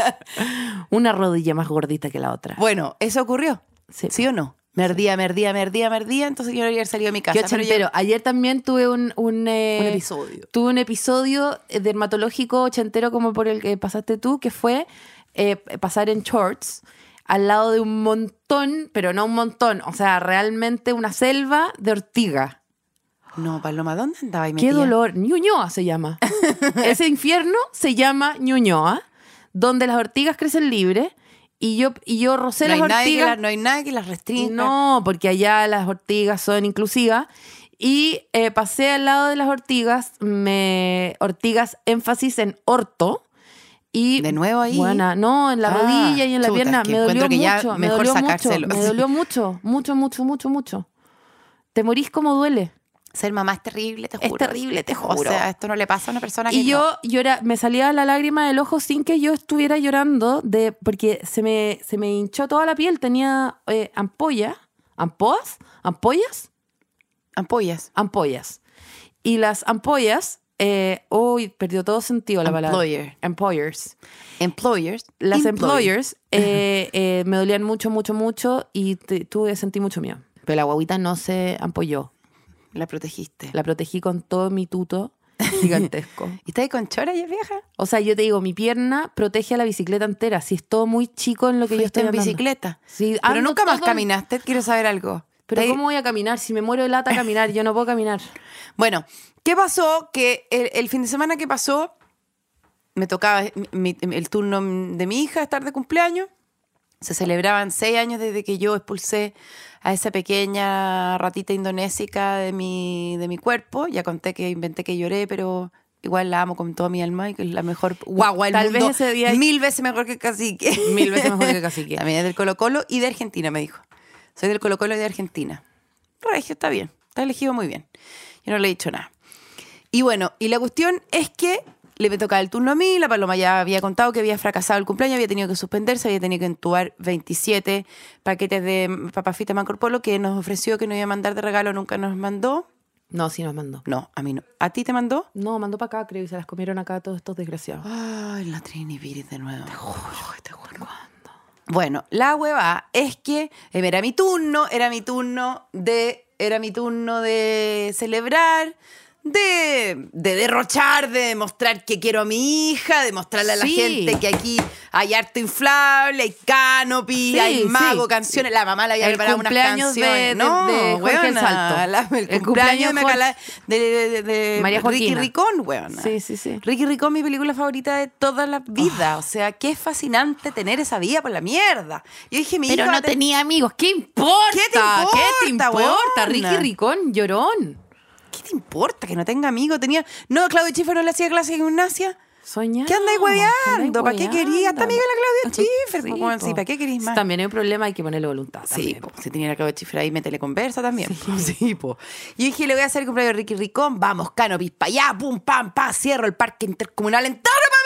Una rodilla más gordita que la otra. Bueno, eso ocurrió. Sí. Sí. o no? Me ardía, me ardía, me ardía, me ardía, entonces yo no había salido de mi casa. Qué pero yo-. Ayer también tuve un, un, eh, Un episodio. Tuve un episodio eh, dermatológico ochentero como por el que pasaste tú, que fue eh, pasar en shorts al lado de un montón, pero no un montón, o sea, realmente una selva de ortiga. No, Paloma, ¿dónde andaba ahí Qué metida? dolor. Ñuñoa se llama. Ese infierno se llama Ñuñoa, donde las ortigas crecen libres. Y yo, y yo rocé No las ortigas. no hay nadie que las restrinja. No, porque allá las ortigas son inclusivas. Y eh, pasé al lado de las ortigas, me ortigas énfasis en orto. Y ¿De nuevo ahí? Buena, no, en la Ah, rodilla y en la chuta, pierna. es Me dolió ya mucho, me mejor dolió mucho, me dolió mucho, mucho, mucho, mucho, mucho. Te morís como duele. Ser mamá es terrible, te Es juro. terrible, te O juro. sea, esto no le pasa a una persona que Y yo no. llora, me salía la lágrima del ojo sin que yo estuviera llorando, de, porque se me, se me hinchó toda la piel, tenía eh, ampolla, ampollas, ampollas, Ampollas. ampollas. Y las ampollas eh, uy, perdió todo sentido la palabra. Employer. Employers. Employers. Las employers eh, eh, me dolían mucho, mucho, mucho y te- tuve, sentí mucho miedo. Pero la guaguita no se ampolló. La protegiste. La protegí con todo mi tuto gigantesco. ¿Y está ahí con chora ya vieja? O sea, yo te digo, mi pierna protege a la bicicleta entera. Si es todo muy chico en lo que yo estoy en andando. bicicleta. Sí, Pero nunca más caminaste. Quiero saber algo. Pero ¿cómo voy a caminar? Si me muero de lata caminar, yo no puedo caminar. Bueno, ¿qué pasó? Que el, el fin de semana que pasó, me tocaba mi- mi- el turno de mi hija estar de cumpleaños. Se celebraban seis años desde que yo expulsé a esa pequeña ratita indonésica de mi, de mi cuerpo. Ya conté que inventé que lloré, pero igual la amo con toda mi alma y que es la mejor guagua del Tal vez mundo. ese día- Mil veces mejor que Cacique. Mil veces mejor que Cacique. También es del Colo Colo y de Argentina, me dijo. Soy del Colo Colo y de Argentina. Regio, está bien. Está elegido muy bien. Yo no le he dicho nada. Y bueno, y la cuestión es que le me tocaba el turno a mí, la Paloma ya había contado que había fracasado el cumpleaños, había tenido que suspenderse, había tenido que entubar 27 paquetes de papafita Mancorpolo que nos ofreció que nos iba a mandar de regalo, nunca nos mandó. No, sí nos mandó. No, a mí no. ¿A ti te mandó? No, mandó para acá, creo, y se las comieron acá todos estos desgraciados. Ay, la Trini Viris de nuevo. Te juro, te juro. Bueno, la hueva es que eh, era mi turno, era mi turno de, era mi turno de celebrar, de, de derrochar, de demostrar que quiero a mi hija, de mostrarle a la Sí. gente que aquí hay arte inflable, hay canopy, Sí, hay mago, sí. canciones. La mamá le había El preparado unas cumpleaños de- canciones. de- no, de Jorge el huevona, Salto. la- el, El cumpleaños cumpleaños de, Jorge- Macala- de, de- de María Ricky Joaquina. Ricón, weona. Sí, sí, sí. Ricky Ricón, mi película favorita de toda la vida. O sea, qué fascinante tener esa vida por la mierda. Yo dije, mi Pero hija va no a tener- tenía amigos. ¿Qué importa? ¿Qué te importa, ¿Qué te importa? weona? Ricky Ricón, llorón. ¿Qué te importa que no tenga amigos? Tenía... No, Claudio Schiffer no le hacía clase de gimnasia. Soñando. ¿Qué andáis hueveando? ¿Para qué querías? Hasta amiga la Claudia Schiffer. Sí. ¿para qué querías más? También hay un problema, hay que ponerle voluntad. Sí, po, si tenía la Claudia Schiffer ahí, métele conversa también. Sí, po. Y dije, le voy a hacer el cumpleaños de Ricky Ricón. Vamos, canopis, para allá, pum, pam, pa, cierro el parque intercomunal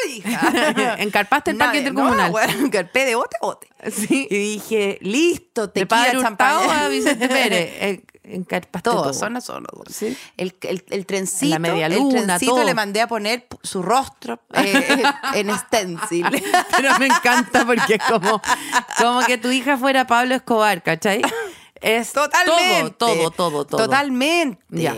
hija. ¿Encarpaste el parque intercomunal? No, encarpé de bote a bote. Sí. Y dije, listo, De tequila, Padre champaña. a Vicente Pérez. Encarpaste todo. son son los dos. Sí. El, el, el trencito, La media el luna, trencito todo. le mandé a poner su rostro eh, en stencil. Pero me encanta porque es como, como que tu hija fuera Pablo Escobar, ¿cachai? Es Totalmente. todo, todo, todo, todo. Totalmente. Ya.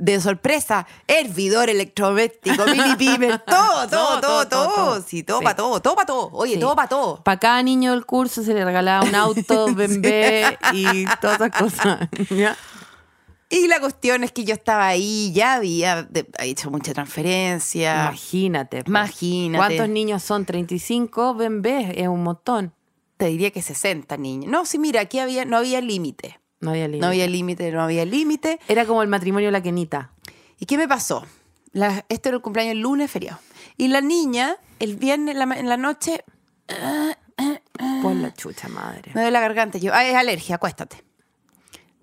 De sorpresa, hervidor electrodoméstico, mini pimer, todo, todo, Todo, todo, todo, todo. todo. Sí, todo para todo, todo para todo. Oye, todo para todo. Para cada niño del curso se le regalaba un auto, bebé y todas esas cosas. Y la cuestión es que yo estaba ahí, ya había hecho mucha transferencia. Imagínate. po. Imagínate. ¿Cuántos niños son? 35, bebés, es un montón. Te diría que 60 niños. No, sí, mira, aquí había, no había límite. No había límite. No había límite, no había límite. Era como el matrimonio de la Kenita. ¿Y qué me pasó? La- este era el cumpleaños el lunes, feriado. Y la niña, el viernes en la, en la noche, Por la chucha madre. me duele la garganta. Yo, "Ay, es alergia, acuéstate.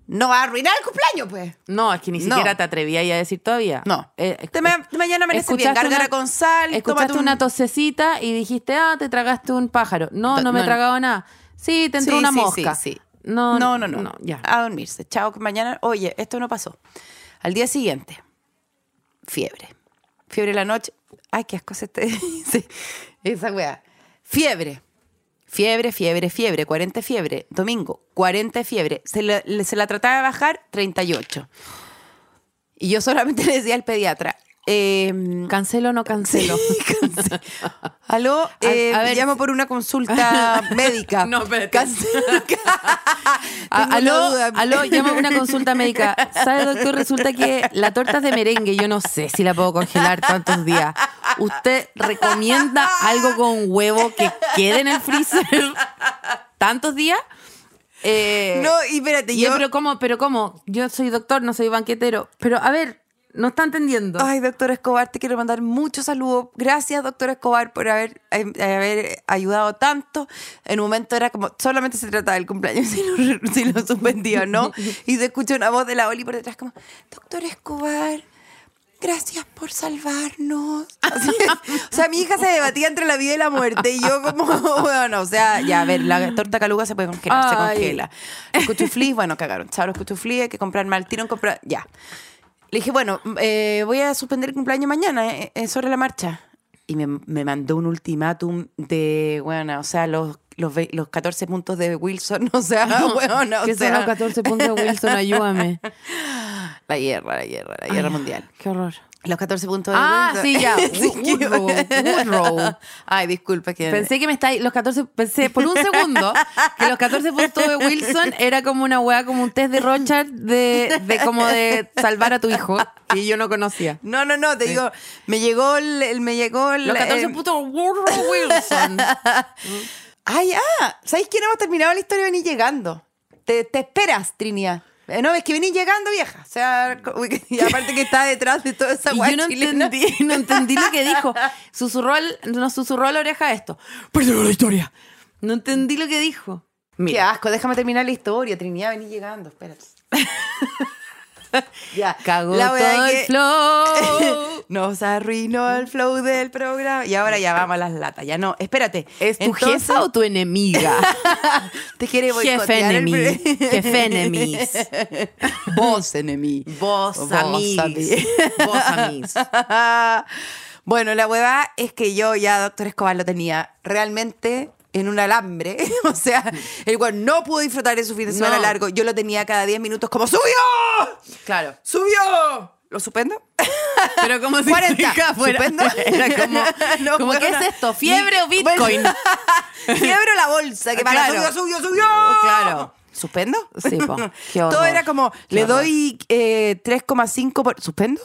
No va a arruinar el cumpleaños, pues. No, es que ni No. siquiera te atrevías a decir todavía. No. Eh, Te mañana amanece bien, gárgara con sal, Escuchaste un- una tosecita y dijiste, ah, te tragaste un pájaro. No, no me he no. tragado nada. Sí, te entró Sí, una sí, mosca. Sí, sí. No, no, no, no. ya. A dormirse. Chao, que mañana. Oye, esto no pasó. Al día siguiente, fiebre. Fiebre en la noche. Ay, qué asco se te dice. Esa weá. Fiebre. Fiebre, fiebre, fiebre. 40 fiebre. Domingo, 40 fiebre. Se la, le- se la trataba de bajar, 38. Y yo solamente le decía al pediatra. Eh, ¿Cancelo o no cancelo? Aló, eh, a ver, llamo por una consulta médica. No, espérate. Tengo aló, aló, llamo a una consulta médica. ¿Sabe, doctor? Resulta que la torta es de merengue. Yo no sé si la puedo congelar tantos días. ¿Usted recomienda algo con huevo que quede en el freezer tantos días? Eh, No, y espérate, yo, yo. pero cómo, pero cómo, yo soy doctor, no soy banquetero. Pero a ver, no está entendiendo. Ay, doctor Escobar, te quiero mandar muchos saludos. Gracias, doctor Escobar, por haber, eh, haber ayudado tanto. En un momento era como, solamente se trataba del cumpleaños, si lo, si lo suspendía o no. Y se escucha una voz de la Oli por detrás como, doctor Escobar, gracias por salvarnos. Así, o sea, mi hija se debatía entre la vida y la muerte. Y yo como, bueno, o sea, ya, a ver, la torta caluga se puede congelar, se congela. Los cuchuflis, bueno, cagaron. Chao, los cuchuflis, hay que comprar mal tiro, comprar, ya. Le dije, bueno, eh, voy a suspender el cumpleaños mañana, eh, eh, sobre la marcha. Y me, me mandó un ultimátum de, bueno, o sea, los, los, los 14 puntos de Wilson, o sea, bueno, o ¿Qué sea, son los 14 puntos de Wilson? Ayúdame. la guerra, la guerra, la guerra mundial. Qué horror. Los 14 puntos de Ah, Wilson. sí, ya. Sí, que- Woodrow, Woodrow. Ay, disculpa que... Pensé que me estáis. Los 14. Pensé por un segundo que los 14 puntos de Wilson era como una weá, como un test de Rochard de, de como de salvar a tu hijo, que yo no conocía. No, no, no, te digo, me llegó el, el- me llegó el, Los 14 eh, puntos de Woodrow Wilson. Ay, ah, ¿sabéis que no hemos terminado la historia de venir llegando? Te, te esperas, Trinia. Eh, No, es que venís llegando, vieja. O sea, y aparte que está detrás de toda esa guay yo no entendí, no entendí lo que dijo. Susurró, al- nos susurró a la oreja esto. Perdón la historia. No entendí lo que dijo. Qué asco, déjame terminar la historia, Trinidad, venís llegando, espérate. ya, cagó la todo el que flow. Nos arruinó el flow del programa. Y ahora ya vamos a las latas. Ya no, espérate. ¿Es tu Entonces, jefa o tu enemiga? te quiere Jefe boicotear el enemy. Jefe enemies. Vos enemy. Vos, Vos, amigos. Vos, amigos. bueno, la hueva es que yo ya, doctor Escobar, lo tenía realmente en un alambre. o sea, el cual no pudo disfrutar de su fin de semana No. largo. Yo lo tenía cada 10 minutos como ¡Subió! Claro. ¡Subió! ¿Lo suspendo? Pero como si 40. fuera- ¿Suspendo? Era como, No, como ¿qué es esto? ¿Fiebre o Bitcoin? Fiebre o la bolsa, que para Claro. subió, subió, subió. Claro. ¿Suspendo? Sí, po. Qué. Todo era como, Qué le horror. doy eh, 3,5 por... ¿Suspendo?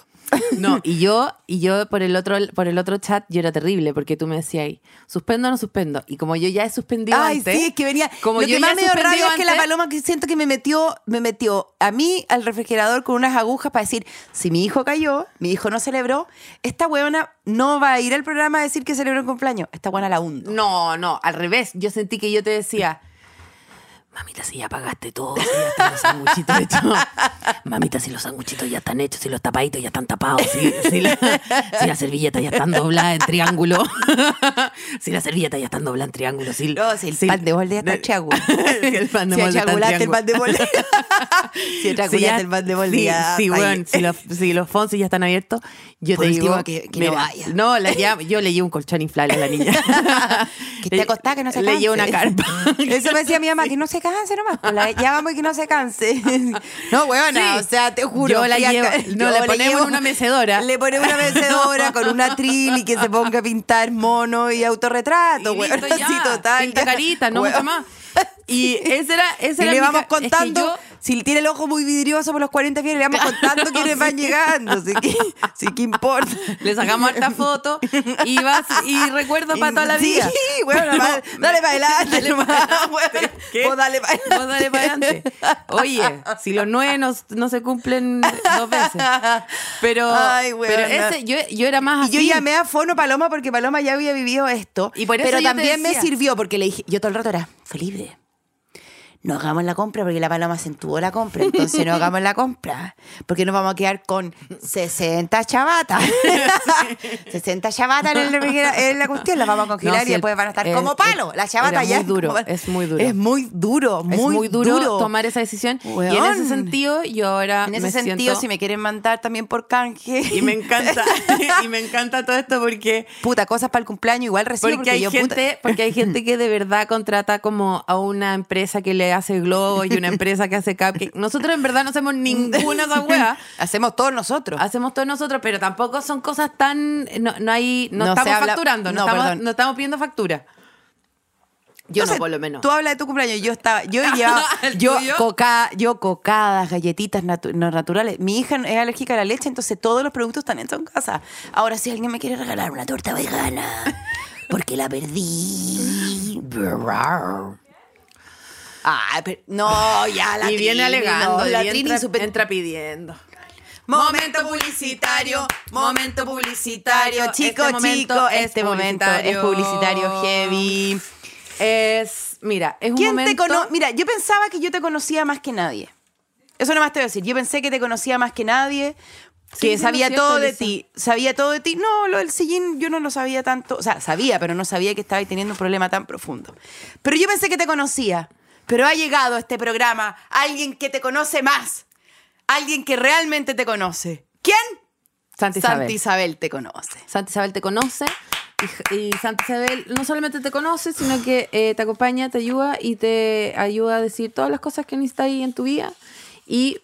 No, y yo, y yo por el otro, por el otro chat, yo era terrible, porque tú me decías ahí, suspendo o no suspendo. Y como yo ya he suspendido Ay, antes. sí, es que venía. Como lo yo que más me dio rabia es que la paloma que siento que me metió, me metió a mí al refrigerador con unas agujas para decir, si mi hijo cayó, mi hijo no celebró, esta huevona no va a ir al programa a decir que celebró el cumpleaños. Esta buena la hundo. No, no, al revés. Yo sentí que yo te decía, mamita, si ya pagaste todo, si ya están los sanguchitos hechos. Mamita, si los sanguchitos ya están hechos, si los tapaditos ya están tapados, si, si la, si las servilletas ya están dobladas en triángulo, si las servilletas ya están dobladas en triángulo, si, No, si el pan de molde ya está triángulo. si el pan de Si molde está en atriangulaste el pan de molde. Si el pan de molde, ya está ahí. weón, si los, si los fonsis ya están abiertos, yo Por te digo que- que no vaya. No, la yo le llevo un colchón inflable a la niña. Que esté acostada, que no se Le canse. llevo una carpa. Eso me decía mi mamá, que no se canse nomás. pues la- ya vamos y que no se canse. No, huevona, Sí. o sea, te juro. Yo la llevo- no, le ponemos llevo- una mecedora. Le ponemos una mecedora con una tril y que se ponga a pintar mono y autorretrato, Y huevona, total. Pinta carita, no mucho más. Y ese era, ese Y era le vamos ca- es que contando, yo- si tiene el ojo muy vidrioso por los 40 pies, le vamos contando quiénes van llegando. Así que, sí que importa. le sacamos harta foto y vas y recuerdo para toda la vida. Sí, bueno, dale, dale para adelante. Dale nomás, pa- huevona. ¿Qué? Vos dale para Vos dale para adelante. Oye, si los nueve no, no se cumplen dos veces. Pero, Ay, pero weona. ese, yo, yo era más Y yo así. llamé a Fono Paloma porque Paloma ya había vivido esto. Y por eso pero también me sirvió porque le dije, yo todo el rato era, Felipe, no hagamos la compra porque la Paloma se entubó la compra. Entonces no hagamos la compra porque nos vamos a quedar con 60 chavatas. 60 chavatas en, en la cuestión. Las vamos a congelar No, y después van a estar es- como palo. chavatas era ya. muy duro, como- es muy duro. Es muy duro, es muy, muy duro, tomar esa decisión. Y en ese sentido, yo ahora En ese me sentido, siento- si me quieren mandar también por canje. Y me encanta, y me encanta todo esto porque Puta, cosas para el cumpleaños igual recibo porque hay yo, puta- gente porque hay gente que de verdad contrata como a una empresa que le hace globos y una empresa que hace cupcake nosotros en verdad no hacemos ninguna de esas weas Hacemos todos nosotros. hacemos todos nosotros pero tampoco son cosas tan no, no hay no, estamos habla- facturando no, no, estamos, no estamos pidiendo factura yo Entonces, no por lo menos Tú hablas de tu cumpleaños, yo estaba, yo llevaba, ¿El yo coca, yo cocadas, galletitas natu- no naturales. Mi hija es alérgica a la leche, entonces todos los productos están hechos en casa. Ahora si alguien me quiere regalar una torta vegana, porque la perdí. Ah, pero, no, ya la y viene alegando no, la y Trini entra, super- entra pidiendo Momento publicitario, momento publicitario, Este chico, momento chico, es este momento es publicitario. heavy. es mira es un ¿Quién momento te? Mira, yo pensaba que yo te conocía más que nadie. Eso nomás te voy a decir. Yo pensé que te conocía más que nadie, que sí, sabía no todo de ti. Sabía todo de ti. No, lo del sillín yo no lo sabía tanto. O sea, sabía, pero no sabía que estabas teniendo un problema tan profundo. Pero yo pensé que te conocía. Pero ha llegado a este programa alguien que te conoce más. Alguien que realmente te conoce. ¿Quién? Santa Isabel. Santa Isabel te conoce. Santa Isabel te conoce y, y Santa Isabel no solamente te conoce, sino que eh, te acompaña, te ayuda y te ayuda a decir todas las cosas que necesitas ahí en tu vida. Y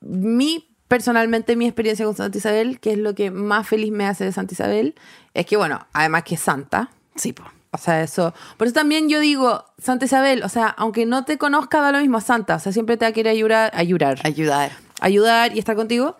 mi, personalmente, mi experiencia con Santa Isabel, que es lo que más feliz me hace de Santa Isabel, es que, bueno, además que es santa, Sí, po. O sea, eso. Por eso también yo digo, Santa Isabel, o sea, aunque no te conozca, da lo mismo a Santa. O sea, siempre te va a querer ayudar, ayudar, Ayudar. ayudar y estar contigo.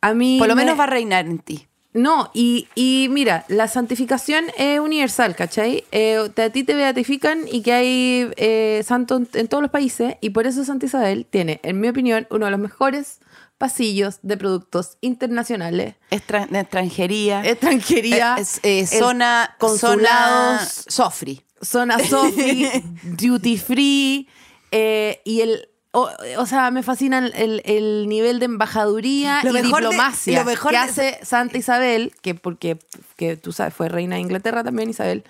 A mí. Por lo me- menos va a reinar en ti. No, y, y mira, la santificación es universal, ¿cachai? Eh, te- a ti te beatifican y que hay eh, santos en, en todos los países, y por eso Santa Isabel tiene, en mi opinión, uno de los mejores pasillos de productos internacionales. Extranjería. Extranjería, Eh, es- eh, el- zona. consulados, Zona Sofri. zona Sofi, duty free, eh, y el. O, o sea, me fascina el, el- el nivel de embajaduría Lo y de- diplomacia lo mejor que de- hace Santa Isabel, que porque que tú sabes, fue reina de Inglaterra también, Isabel.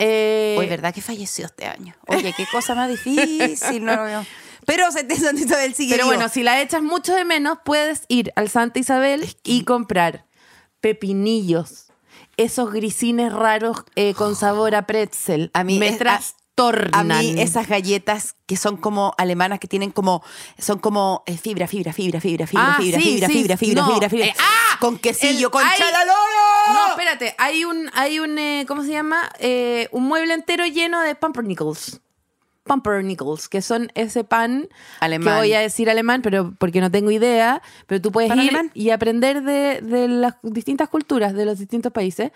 Eh, Hoy, ¿verdad que falleció este año? Oye, qué cosa más difícil, no lo veo. Pero Santa Isabel sigue pero vivo. bueno, si la echas mucho de menos, puedes ir al Santa Isabel y comprar pepinillos. Esos grisines raros eh, con sabor a pretzel. A mí me es- a- mí esas galletas que son como alemanas, que tienen como, son como eh, fibra, fibra, fibra, fibra, fibra, Ah, fibra, fibra, fibra, fibra, fibra, fibra. eh, ¡ah! Con quesillo, con chalaloro. No, espérate, hay un, hay un, ¿cómo se llama? Un mueble entero lleno de pumpernickels. Pumpernickels, que son ese pan Alemán. que voy a decir alemán, pero porque no tengo idea, pero tú puedes ¿Pan ir alemán? y aprender de, de las distintas culturas de los distintos países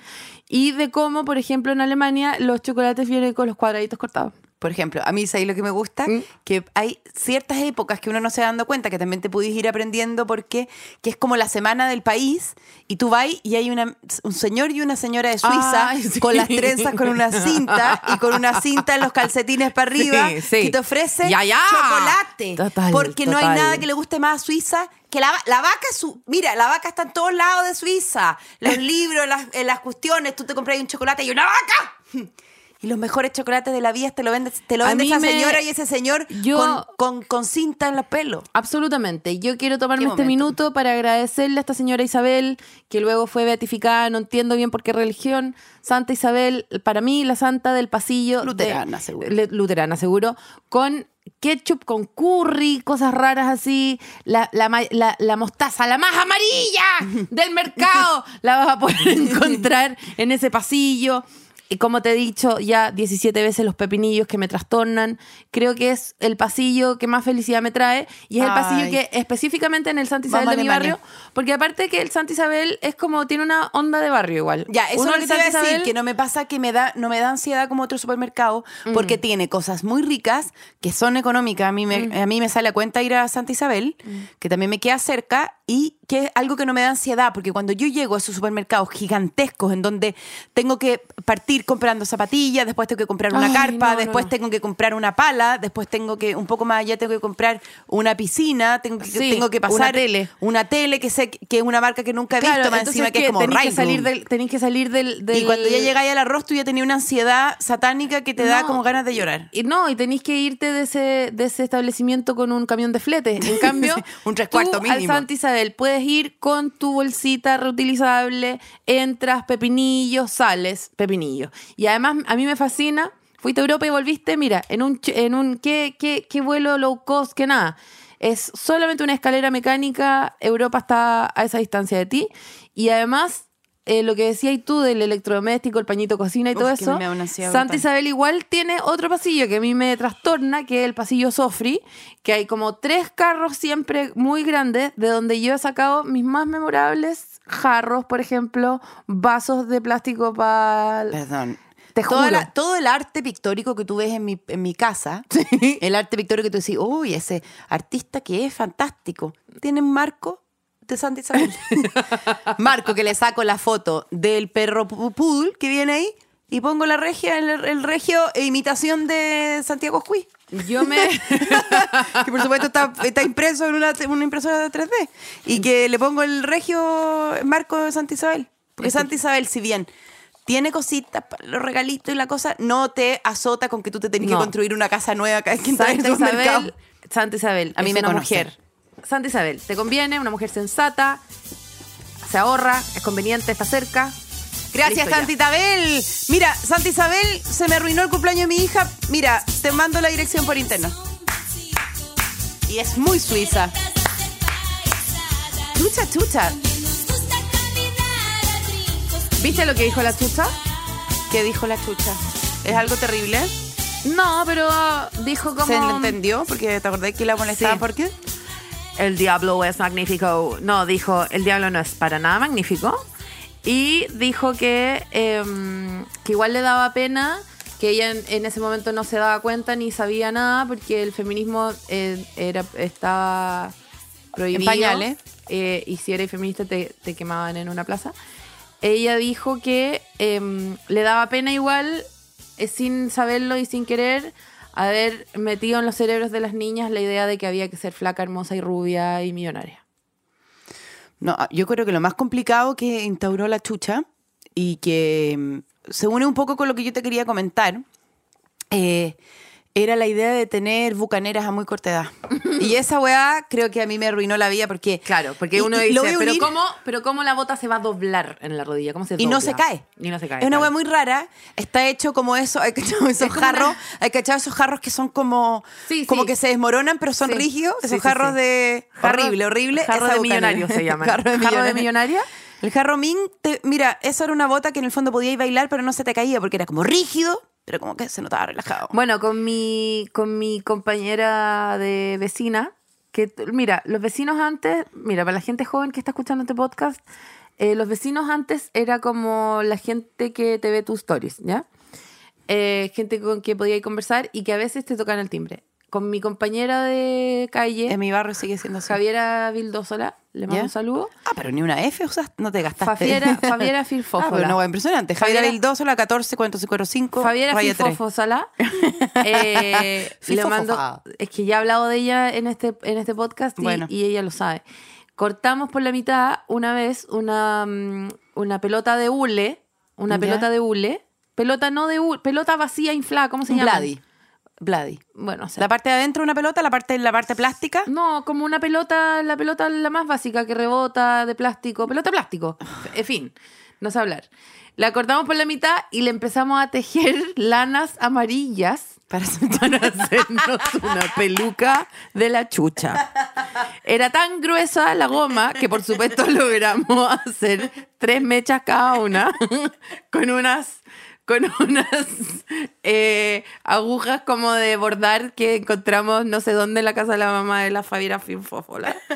y de cómo, por ejemplo, en Alemania los chocolates vienen con los cuadraditos cortados. Por ejemplo, a mí, ¿sabes lo que me gusta? ¿Mm? Que hay ciertas épocas que uno no se va dando cuenta, que también te pudiste ir aprendiendo porque que es como la semana del país y tú vas y hay una, un señor y una señora de Suiza Ay, sí. con las trenzas con una cinta y con una cinta en los calcetines para arriba Sí, sí. que te ofrece Ya, ya. chocolate. Total, porque no hay total. nada que le guste más a Suiza que la, la vaca. Su, mira, la vaca está en todos lados de Suiza. Los libros, las, eh, las cuestiones, tú te compras un chocolate y una vaca. Y los mejores chocolates de la vida te lo vende, te lo vende esa me- señora y ese señor Yo- con, con, con cinta en los pelos. Absolutamente. Yo quiero tomarme ¿Qué este minuto para agradecerle a esta señora Isabel, que luego fue beatificada, no entiendo bien por qué religión. Santa Isabel, para mí, la santa del pasillo. de- Luterana, seguro. le- luterana, seguro. Con ketchup, con curry, cosas raras así. La, la- la mostaza, la más amarilla del mercado, la vas a poder encontrar en ese pasillo. Y como te he dicho ya 17 veces los pepinillos que me trastornan, creo que es el pasillo que más felicidad me trae y es el pasillo que específicamente en el Santa Isabel Vamos de mi barrio, porque aparte que el Santa Isabel es como tiene una onda de barrio igual. Ya, eso Uno es lo que te iba a Santa decir, Isabel- que no me pasa que me da, no me da ansiedad como otro supermercado, porque tiene cosas muy ricas, que son económicas. A mí, me, a mí me sale a cuenta ir a Santa Isabel, que también me queda cerca, y que es algo que no me da ansiedad, porque cuando yo llego a esos supermercados gigantescos, en donde tengo que partir comprando zapatillas, después tengo que comprar una Ay, carpa, no, después no. tengo que comprar una pala, después tengo que, un poco más allá, tengo que comprar una piscina, tengo que, Sí, tengo que una pasar tele. una tele que sé que es una marca que nunca he visto, más encima que es como tenéis que salir del, tenéis que salir del, del- Y cuando ya llegáis al arroz, tú ya tenías una ansiedad satánica que te da como ganas de llorar. Y no, y tenéis que irte de ese, de ese establecimiento con un camión de flete. En cambio, Un tres cuartos al mínimo. Santa Isabel puedes ir con tu bolsita reutilizable, entras, pepinillos, sales, pepinillos. Y además, a mí me fascina, fuiste a Europa y volviste, mira, en un, en un ¿qué, qué, qué vuelo low cost, que nada. Es solamente una escalera mecánica, Europa está a esa distancia de ti. Y además, eh, lo que decías tú del electrodoméstico, el pañito cocina y Uf, todo eso, Santa. Isabel igual tiene otro pasillo que a mí me trastorna, que es el pasillo Sofri, que hay como tres carros siempre muy grandes, de donde yo he sacado mis más memorables jarros, por ejemplo, vasos de plástico para... Perdón. Te juro. la- todo el arte pictórico que tú ves en mi, en mi casa, el arte pictórico que tú decís, uy, ese artista que es fantástico, tiene un marco de Santa Isabel. marco que le saco la foto del perro poodle que viene ahí y pongo la regia, el, el regio e imitación de Santiago Juí. Yo me... que por supuesto está, está impreso en una, una impresora 3D y que le pongo el regio marco de Santa Isabel. Porque Santa Isabel, si bien tiene cositas, los regalitos y la cosa, no te azota con que tú te tenés No. que construir una casa nueva cada vez que entras Santa. Isabel, Santa Isabel, A mí es me una conoce. mujer. Santa Isabel, te conviene, una mujer sensata, se ahorra, es conveniente, está cerca. Gracias. Santa Isabel. Mira, Santa Isabel, se me arruinó el cumpleaños de mi hija. Mira, te mando la dirección por interno. Y es muy suiza. Chucha, chucha. ¿Viste lo que dijo la chucha? ¿Qué dijo la chucha? ¿Es algo terrible? No, pero dijo como... ¿Se entendió? Porque te acordás que la molestaba Sí. por qué? El diablo es magnífico. No, dijo, el diablo no es para nada magnífico. Y dijo que, em, que igual le daba pena, que ella en, en ese momento no se daba cuenta ni sabía nada, porque el feminismo eh, era, estaba prohibido. En pañales. Eh, y si eres feminista te, te quemaban en una plaza. Ella dijo que em, le daba pena igual, eh, sin saberlo y sin querer, haber metido en los cerebros de las niñas la idea de que había que ser flaca, hermosa y rubia y millonaria. No, yo creo que lo más complicado que instauró la chucha y que mm, se une un poco con lo que yo te quería comentar, eh, era la idea de tener bucaneras a muy corta edad. y esa weá creo que a mí me arruinó la vida porque... Claro, porque uno y dice, pero ¿cómo, pero ¿cómo la bota se va a doblar en la rodilla? ¿Cómo se Y no dobla? se cae. Y no se cae. Es una claro. hueá muy rara. Está hecho como eso. Hay que esos Es jarros. una- Hay que echar esos jarros que son como, Sí, como sí. que se desmoronan, pero son Sí. rígidos. Esos jarros de. Jarro- horrible, horrible. jarro esa de millonario se llama. jarro de ¿Jarro de millonaria? El jarro Ming, te- mira, esa era una bota que en el fondo podíais bailar, pero no se te caía porque era como rígido, pero como que se notaba relajado. Bueno, con mi, con mi compañera de vecina, que mira, los vecinos antes, mira, para la gente joven que está escuchando este podcast, eh, los vecinos antes era como la gente que te ve tus stories, ¿ya? Eh, gente con que podía conversar y que a veces te tocan el timbre. Con mi compañera de calle, En mi barrio sigue siendo así. Javiera Vildósola, le mando ¿Ya? un saludo. Ah, pero ni una F usaste, no te gastaste. Fabiera, Fabiera Ah, Firfófola. pero hueá impresionante. Javiera Javiera- Vildoso, la 14, 45, Fabiera raya 3. Fifofosala. Eh, le mando. Es que ya he hablado de ella en este, en este podcast y, Bueno. y ella lo sabe. Cortamos por la mitad una vez una, mm, una pelota de hule. Una Ya. pelota de hule. Pelota no de hule. Pelota vacía inflada. ¿Cómo se Un llama? Bloody. Bloody. Bueno, o sea, La parte de adentro de una pelota, la parte, la parte plástica. No, como una pelota, la pelota la más básica que rebota de plástico, pelota de plástico. En fin, no sé hablar. La cortamos por la mitad y le empezamos a tejer lanas amarillas Para para hacernos una peluca de la chucha. Era tan gruesa la goma que por supuesto logramos hacer tres mechas cada una con unas con unas eh, agujas como de bordar que encontramos no sé dónde en la casa de la mamá de la Fabiera Finfófola.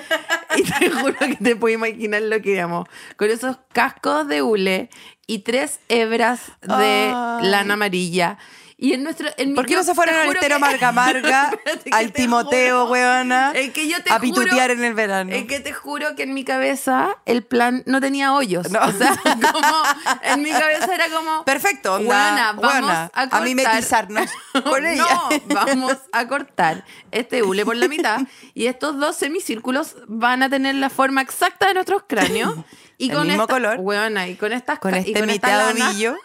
Y te juro que te puedo imaginar lo que íbamos. Con esos cascos de hule y tres hebras de Ay. lana amarilla. Y en nuestro. En mi- ¿Por qué no se fueron al juro estero que- Marga Marga, al te Timoteo, juro. weona, Es que yo te a juro- pitutear en el verano? Es que te juro que en mi cabeza el plan no tenía hoyos. No. O sea, como en mi cabeza era como. Perfecto, onda, "Buena, vamos buena, a, a cortar". mimetizarnos con ella. No, vamos a cortar este hule por la mitad y estos dos semicírculos van a tener la forma exacta de nuestros cráneos. Y El con mismo esta, color. Weona, y con estas Con y este con esta lana- mitadobillo.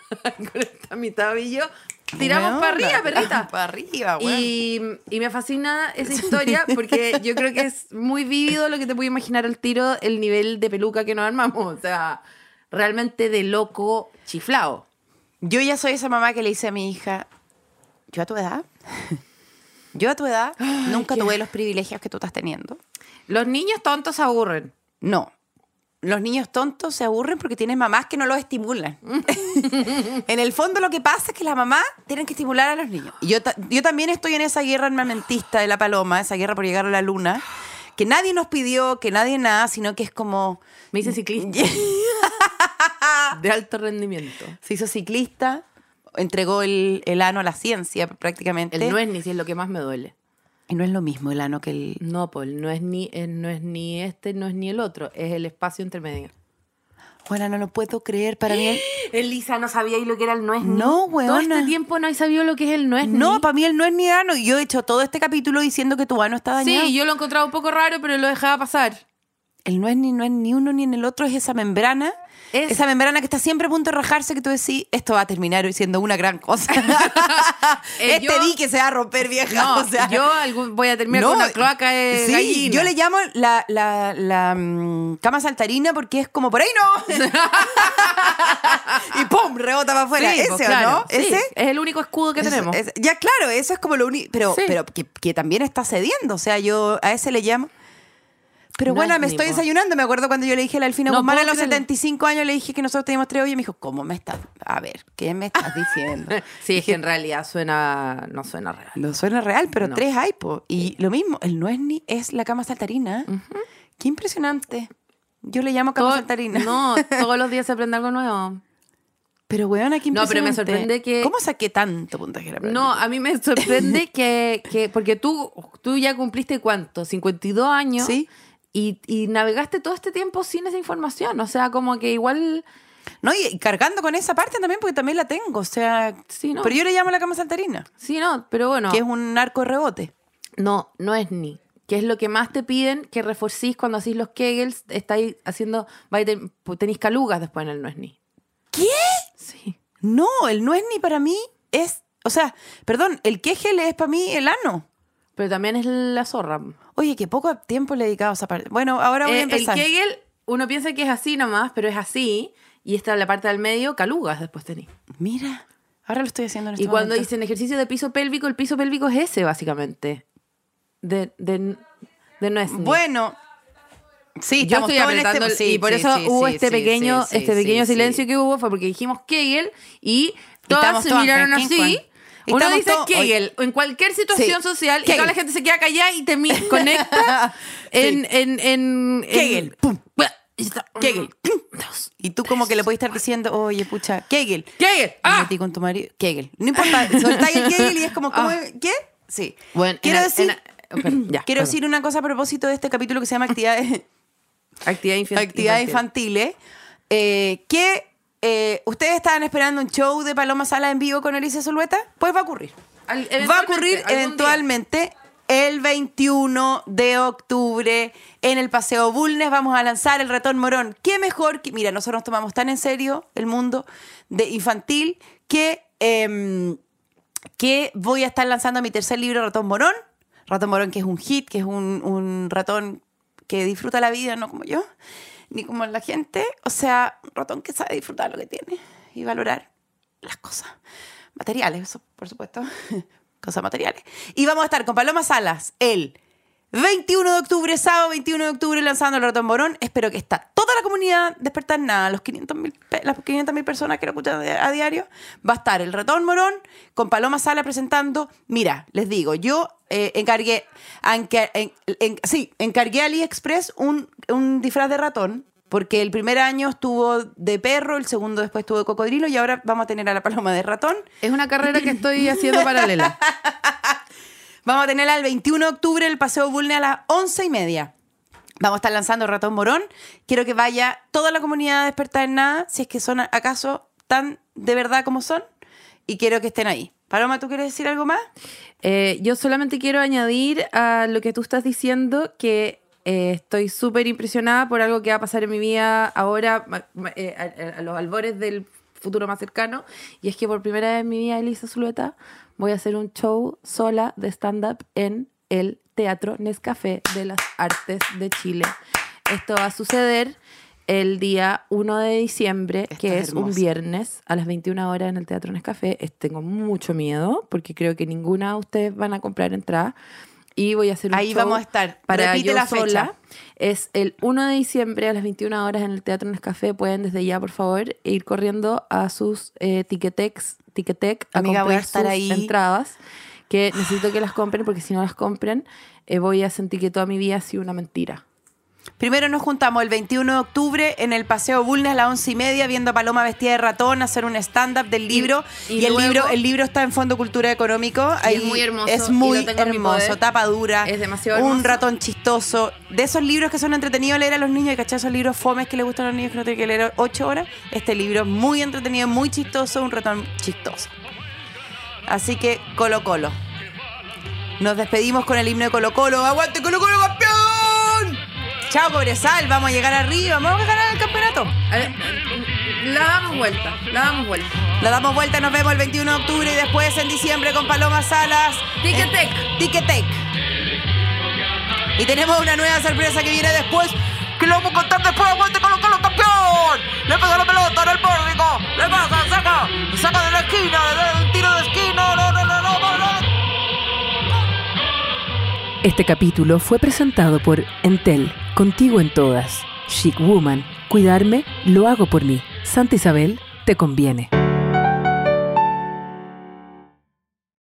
con esta mitadobillo, tiramos para arriba, perrita. Para arriba. Y, y me fascina esa historia porque yo creo que es muy vívido lo que te puedo imaginar al tiro, el nivel de peluca que nos armamos. O sea, realmente de loco chiflado. Yo ya soy esa mamá que le dice a mi hija, yo a tu edad, yo a tu edad nunca tuve los privilegios que tú estás teniendo. Los niños tontos se aburren. No. Los niños tontos se aburren porque tienen mamás que no los estimulan. en el fondo lo que pasa es que las mamás tienen que estimular a los niños. Y yo, ta- yo también estoy en esa guerra armamentista de la paloma, esa guerra por llegar a la luna, que nadie nos pidió, que nadie nada, sino que es como... Me hice ciclista. de alto rendimiento. Se hizo ciclista, entregó el, el ano a la ciencia prácticamente. El no es ni si es lo que más me duele. Y no es lo mismo el ano que el... No, Paul, no es ni, eh, no es ni este, no es ni el otro, es el espacio intermedio. Bueno, no lo puedo creer. Para mí... el- Elisa, no sabía lo que era el no es ni. No, Todo weona. este tiempo no he sabido lo que es el no es No, ni. para mí el no es ni ano. Y yo he hecho todo este capítulo diciendo que tu ano está dañado. Sí, yo lo he encontrado un poco raro, pero lo dejaba pasar. El no es ni no es ni uno ni en el otro, es esa membrana Es- esa membrana que está siempre a punto de rajarse, que tú decís, esto va a terminar siendo una gran cosa. Eh, este di que se va a romper, vieja. No, o sea, yo algún- voy a terminar con una cloaca de sí, gallina. yo le llamo la, la, la, mm, cama saltarina porque es como por ahí no. y pum, rebota para afuera. Sí, ¿Ese pues, o claro, no? sí, ¿Ese? Es el único escudo que tenemos. es- ya, claro, eso es como lo único. Pero, pero que, que también está cediendo. O sea, yo a ese le llamo. Pero No bueno, es me estoy vos. desayunando. Me acuerdo cuando yo le dije a la Alfina No Guzmán a los creerlo. 75 años, le dije que nosotros teníamos tres ollas. Y me dijo, ¿cómo me estás? A ver, ¿qué me estás diciendo? sí, es que en realidad suena, no suena real. No suena real, pero No. tres hay, po. Y lo mismo, el no es ni es la cama saltarina. Qué impresionante. Yo le llamo cama Todo- saltarina. No, todos los días se aprende algo nuevo. Pero weona, qué No, pero me sorprende que- ¿Cómo saqué tanto puntaje? la No, a mí me sorprende que, que porque tú, tú ya cumpliste cuánto, 52 años. Sí. Y, y navegaste todo este tiempo sin esa información. O sea, como que igual. No, y, cargando con esa parte también, porque también la tengo. O sea, Sí, no. pero yo le llamo la cama saltarina, Sí, no, pero bueno. que es un arco de rebote. No, no es ni. Que es lo que más te piden que reforcís cuando hacís los kegels. Estáis haciendo. tenéis calugas después en el no es ni. ¿Qué? Sí. No, el no es ni para mí es. O sea, perdón, el quejel es para mí el ano. Pero también es la zorra. Oye, qué poco tiempo le he dedicado a esa parte. Bueno, ahora voy Eh, a el empezar. kegel, uno piensa que es así nomás, pero es así. Y esta la parte del medio, calugas después tenéis. Mira, ahora lo estoy haciendo en Y este cuando momento. dicen ejercicio de piso pélvico, el piso pélvico es ese, básicamente. De, de, de no es. Bueno, sí, yo estoy en apretando, este- el- sí, y por sí, eso sí, hubo este pequeño, este pequeño silencio que hubo, fue porque dijimos Kegel y todas se miraron ¿quién, así. Uno dice Kegel en cualquier situación Sí, social y toda la gente se queda callada y te conecta en, en, en, en- Kegel, pum. Kegel. Y tú como que le puedes estar diciendo, oye, pucha, Kegel. Kegel. Ah. con tu marido. Kegel. No importa, soltáis el Kegel y es como, ¿cómo Ah. ¿qué? Sí. Bueno, quiero decir, ya, quiero perdón. decir una cosa a propósito de este capítulo que se llama Actividades, Actividad infantil. actividades infantiles. eh, que eh, ustedes estaban esperando un show de Paloma Sala en vivo con Alicia Zulueta. Pues va a ocurrir. Al- Va a ocurrir día. eventualmente el 21 de octubre en el Paseo Bulnes. Vamos a lanzar el ratón morón. ¿Qué mejor que, mira, nosotros nos tomamos tan en serio el mundo de infantil que, em, que voy a estar lanzando mi tercer libro, Ratón Morón. Ratón Morón, que es un hit, que es un, un ratón que disfruta la vida, no como yo, ni como la gente. O sea, un ratón que sabe disfrutar lo que tiene y valorar las cosas materiales, eso, por supuesto, cosas materiales. Y vamos a estar con Paloma Salas el 21 de octubre, sábado 21 de octubre, lanzando el Ratón Morón. Espero que está toda la comunidad despertar nada, los 500 las 500 personas que lo escuchan a diario. Va a estar el Ratón Morón con Paloma Sala presentando. Mira, les digo, yo eh, encargué, enca- en- en- sí, encargué a AliExpress un, un disfraz de ratón. Porque el primer año estuvo de perro, el segundo después estuvo de cocodrilo y ahora vamos a tener a la paloma de ratón. Es una carrera que estoy haciendo paralela. Vamos a tenerla el 21 de octubre el Paseo Bulne a las 11 y media. Vamos a estar lanzando Ratón Morón. Quiero que vaya toda la comunidad a despertar en nada, si es que son acaso tan de verdad como son. Y quiero que estén ahí. Paloma, ¿tú quieres decir algo más? Eh, yo solamente quiero añadir a lo que tú estás diciendo que eh, estoy súper impresionada por algo que va a pasar en mi vida ahora, eh, a- a los albores del futuro más cercano. Y es que por primera vez en mi vida, Elisa Zulueta, voy a hacer un show sola de stand-up en el Teatro Nescafé de las Artes de Chile. Esto va a suceder el día 1 de diciembre, Esto que es es un viernes a las 21 horas en el Teatro Nescafé. Es- Tengo mucho miedo porque creo que ninguna de ustedes van a comprar entrada. Y voy a hacer un Ahí show vamos a estar. para Repite yo la fecha. sola. Es el 1 de diciembre a las 21 horas en el Teatro Nescafé. Pueden desde ya, por favor, ir corriendo a sus eh, Ticketex, Ticketek a Amiga, voy a comprar sus ahí. entradas. Que necesito que las compren porque si no las compren, eh, voy a sentir que toda mi vida ha sido una mentira. Primero nos juntamos el 21 de octubre en el Paseo Bulnes a las 11 y media viendo a Paloma vestida de ratón, hacer un stand-up del libro. Y, y el, luego- libro, el libro está en Fondo Cultura Económico. Ahí es muy hermoso, Es muy hermoso, tapa dura. Es demasiado Un hermoso. ratón chistoso. De esos libros que son entretenidos leer a los niños, y ¿cachai? Esos libros fomes que les gustan a los niños que no tienen que leer 8 horas. Este libro es muy entretenido, muy chistoso, un ratón chistoso. Así que Colo Colo. Nos despedimos con el himno de Colo Colo. ¡Aguante Colo Colo campeón! Chao, Cobresal, vamos a llegar arriba, vamos a ganar el campeonato. Ver, La damos vuelta, la damos vuelta. La damos vuelta, nos vemos el 21 de octubre y después en diciembre con Paloma Salas. Ticketek. En Ticketek. Y tenemos una nueva sorpresa que viene después. Que lo vamos a contar después. ¡Aguante con los campeón! Le pega la pelota en el pórtico. Le pasa, saca. Saca de la esquina. De, Este capítulo fue presentado por Entel, contigo en todas. Chic Woman, cuidarme, lo hago por mí. Santa Isabel, te conviene.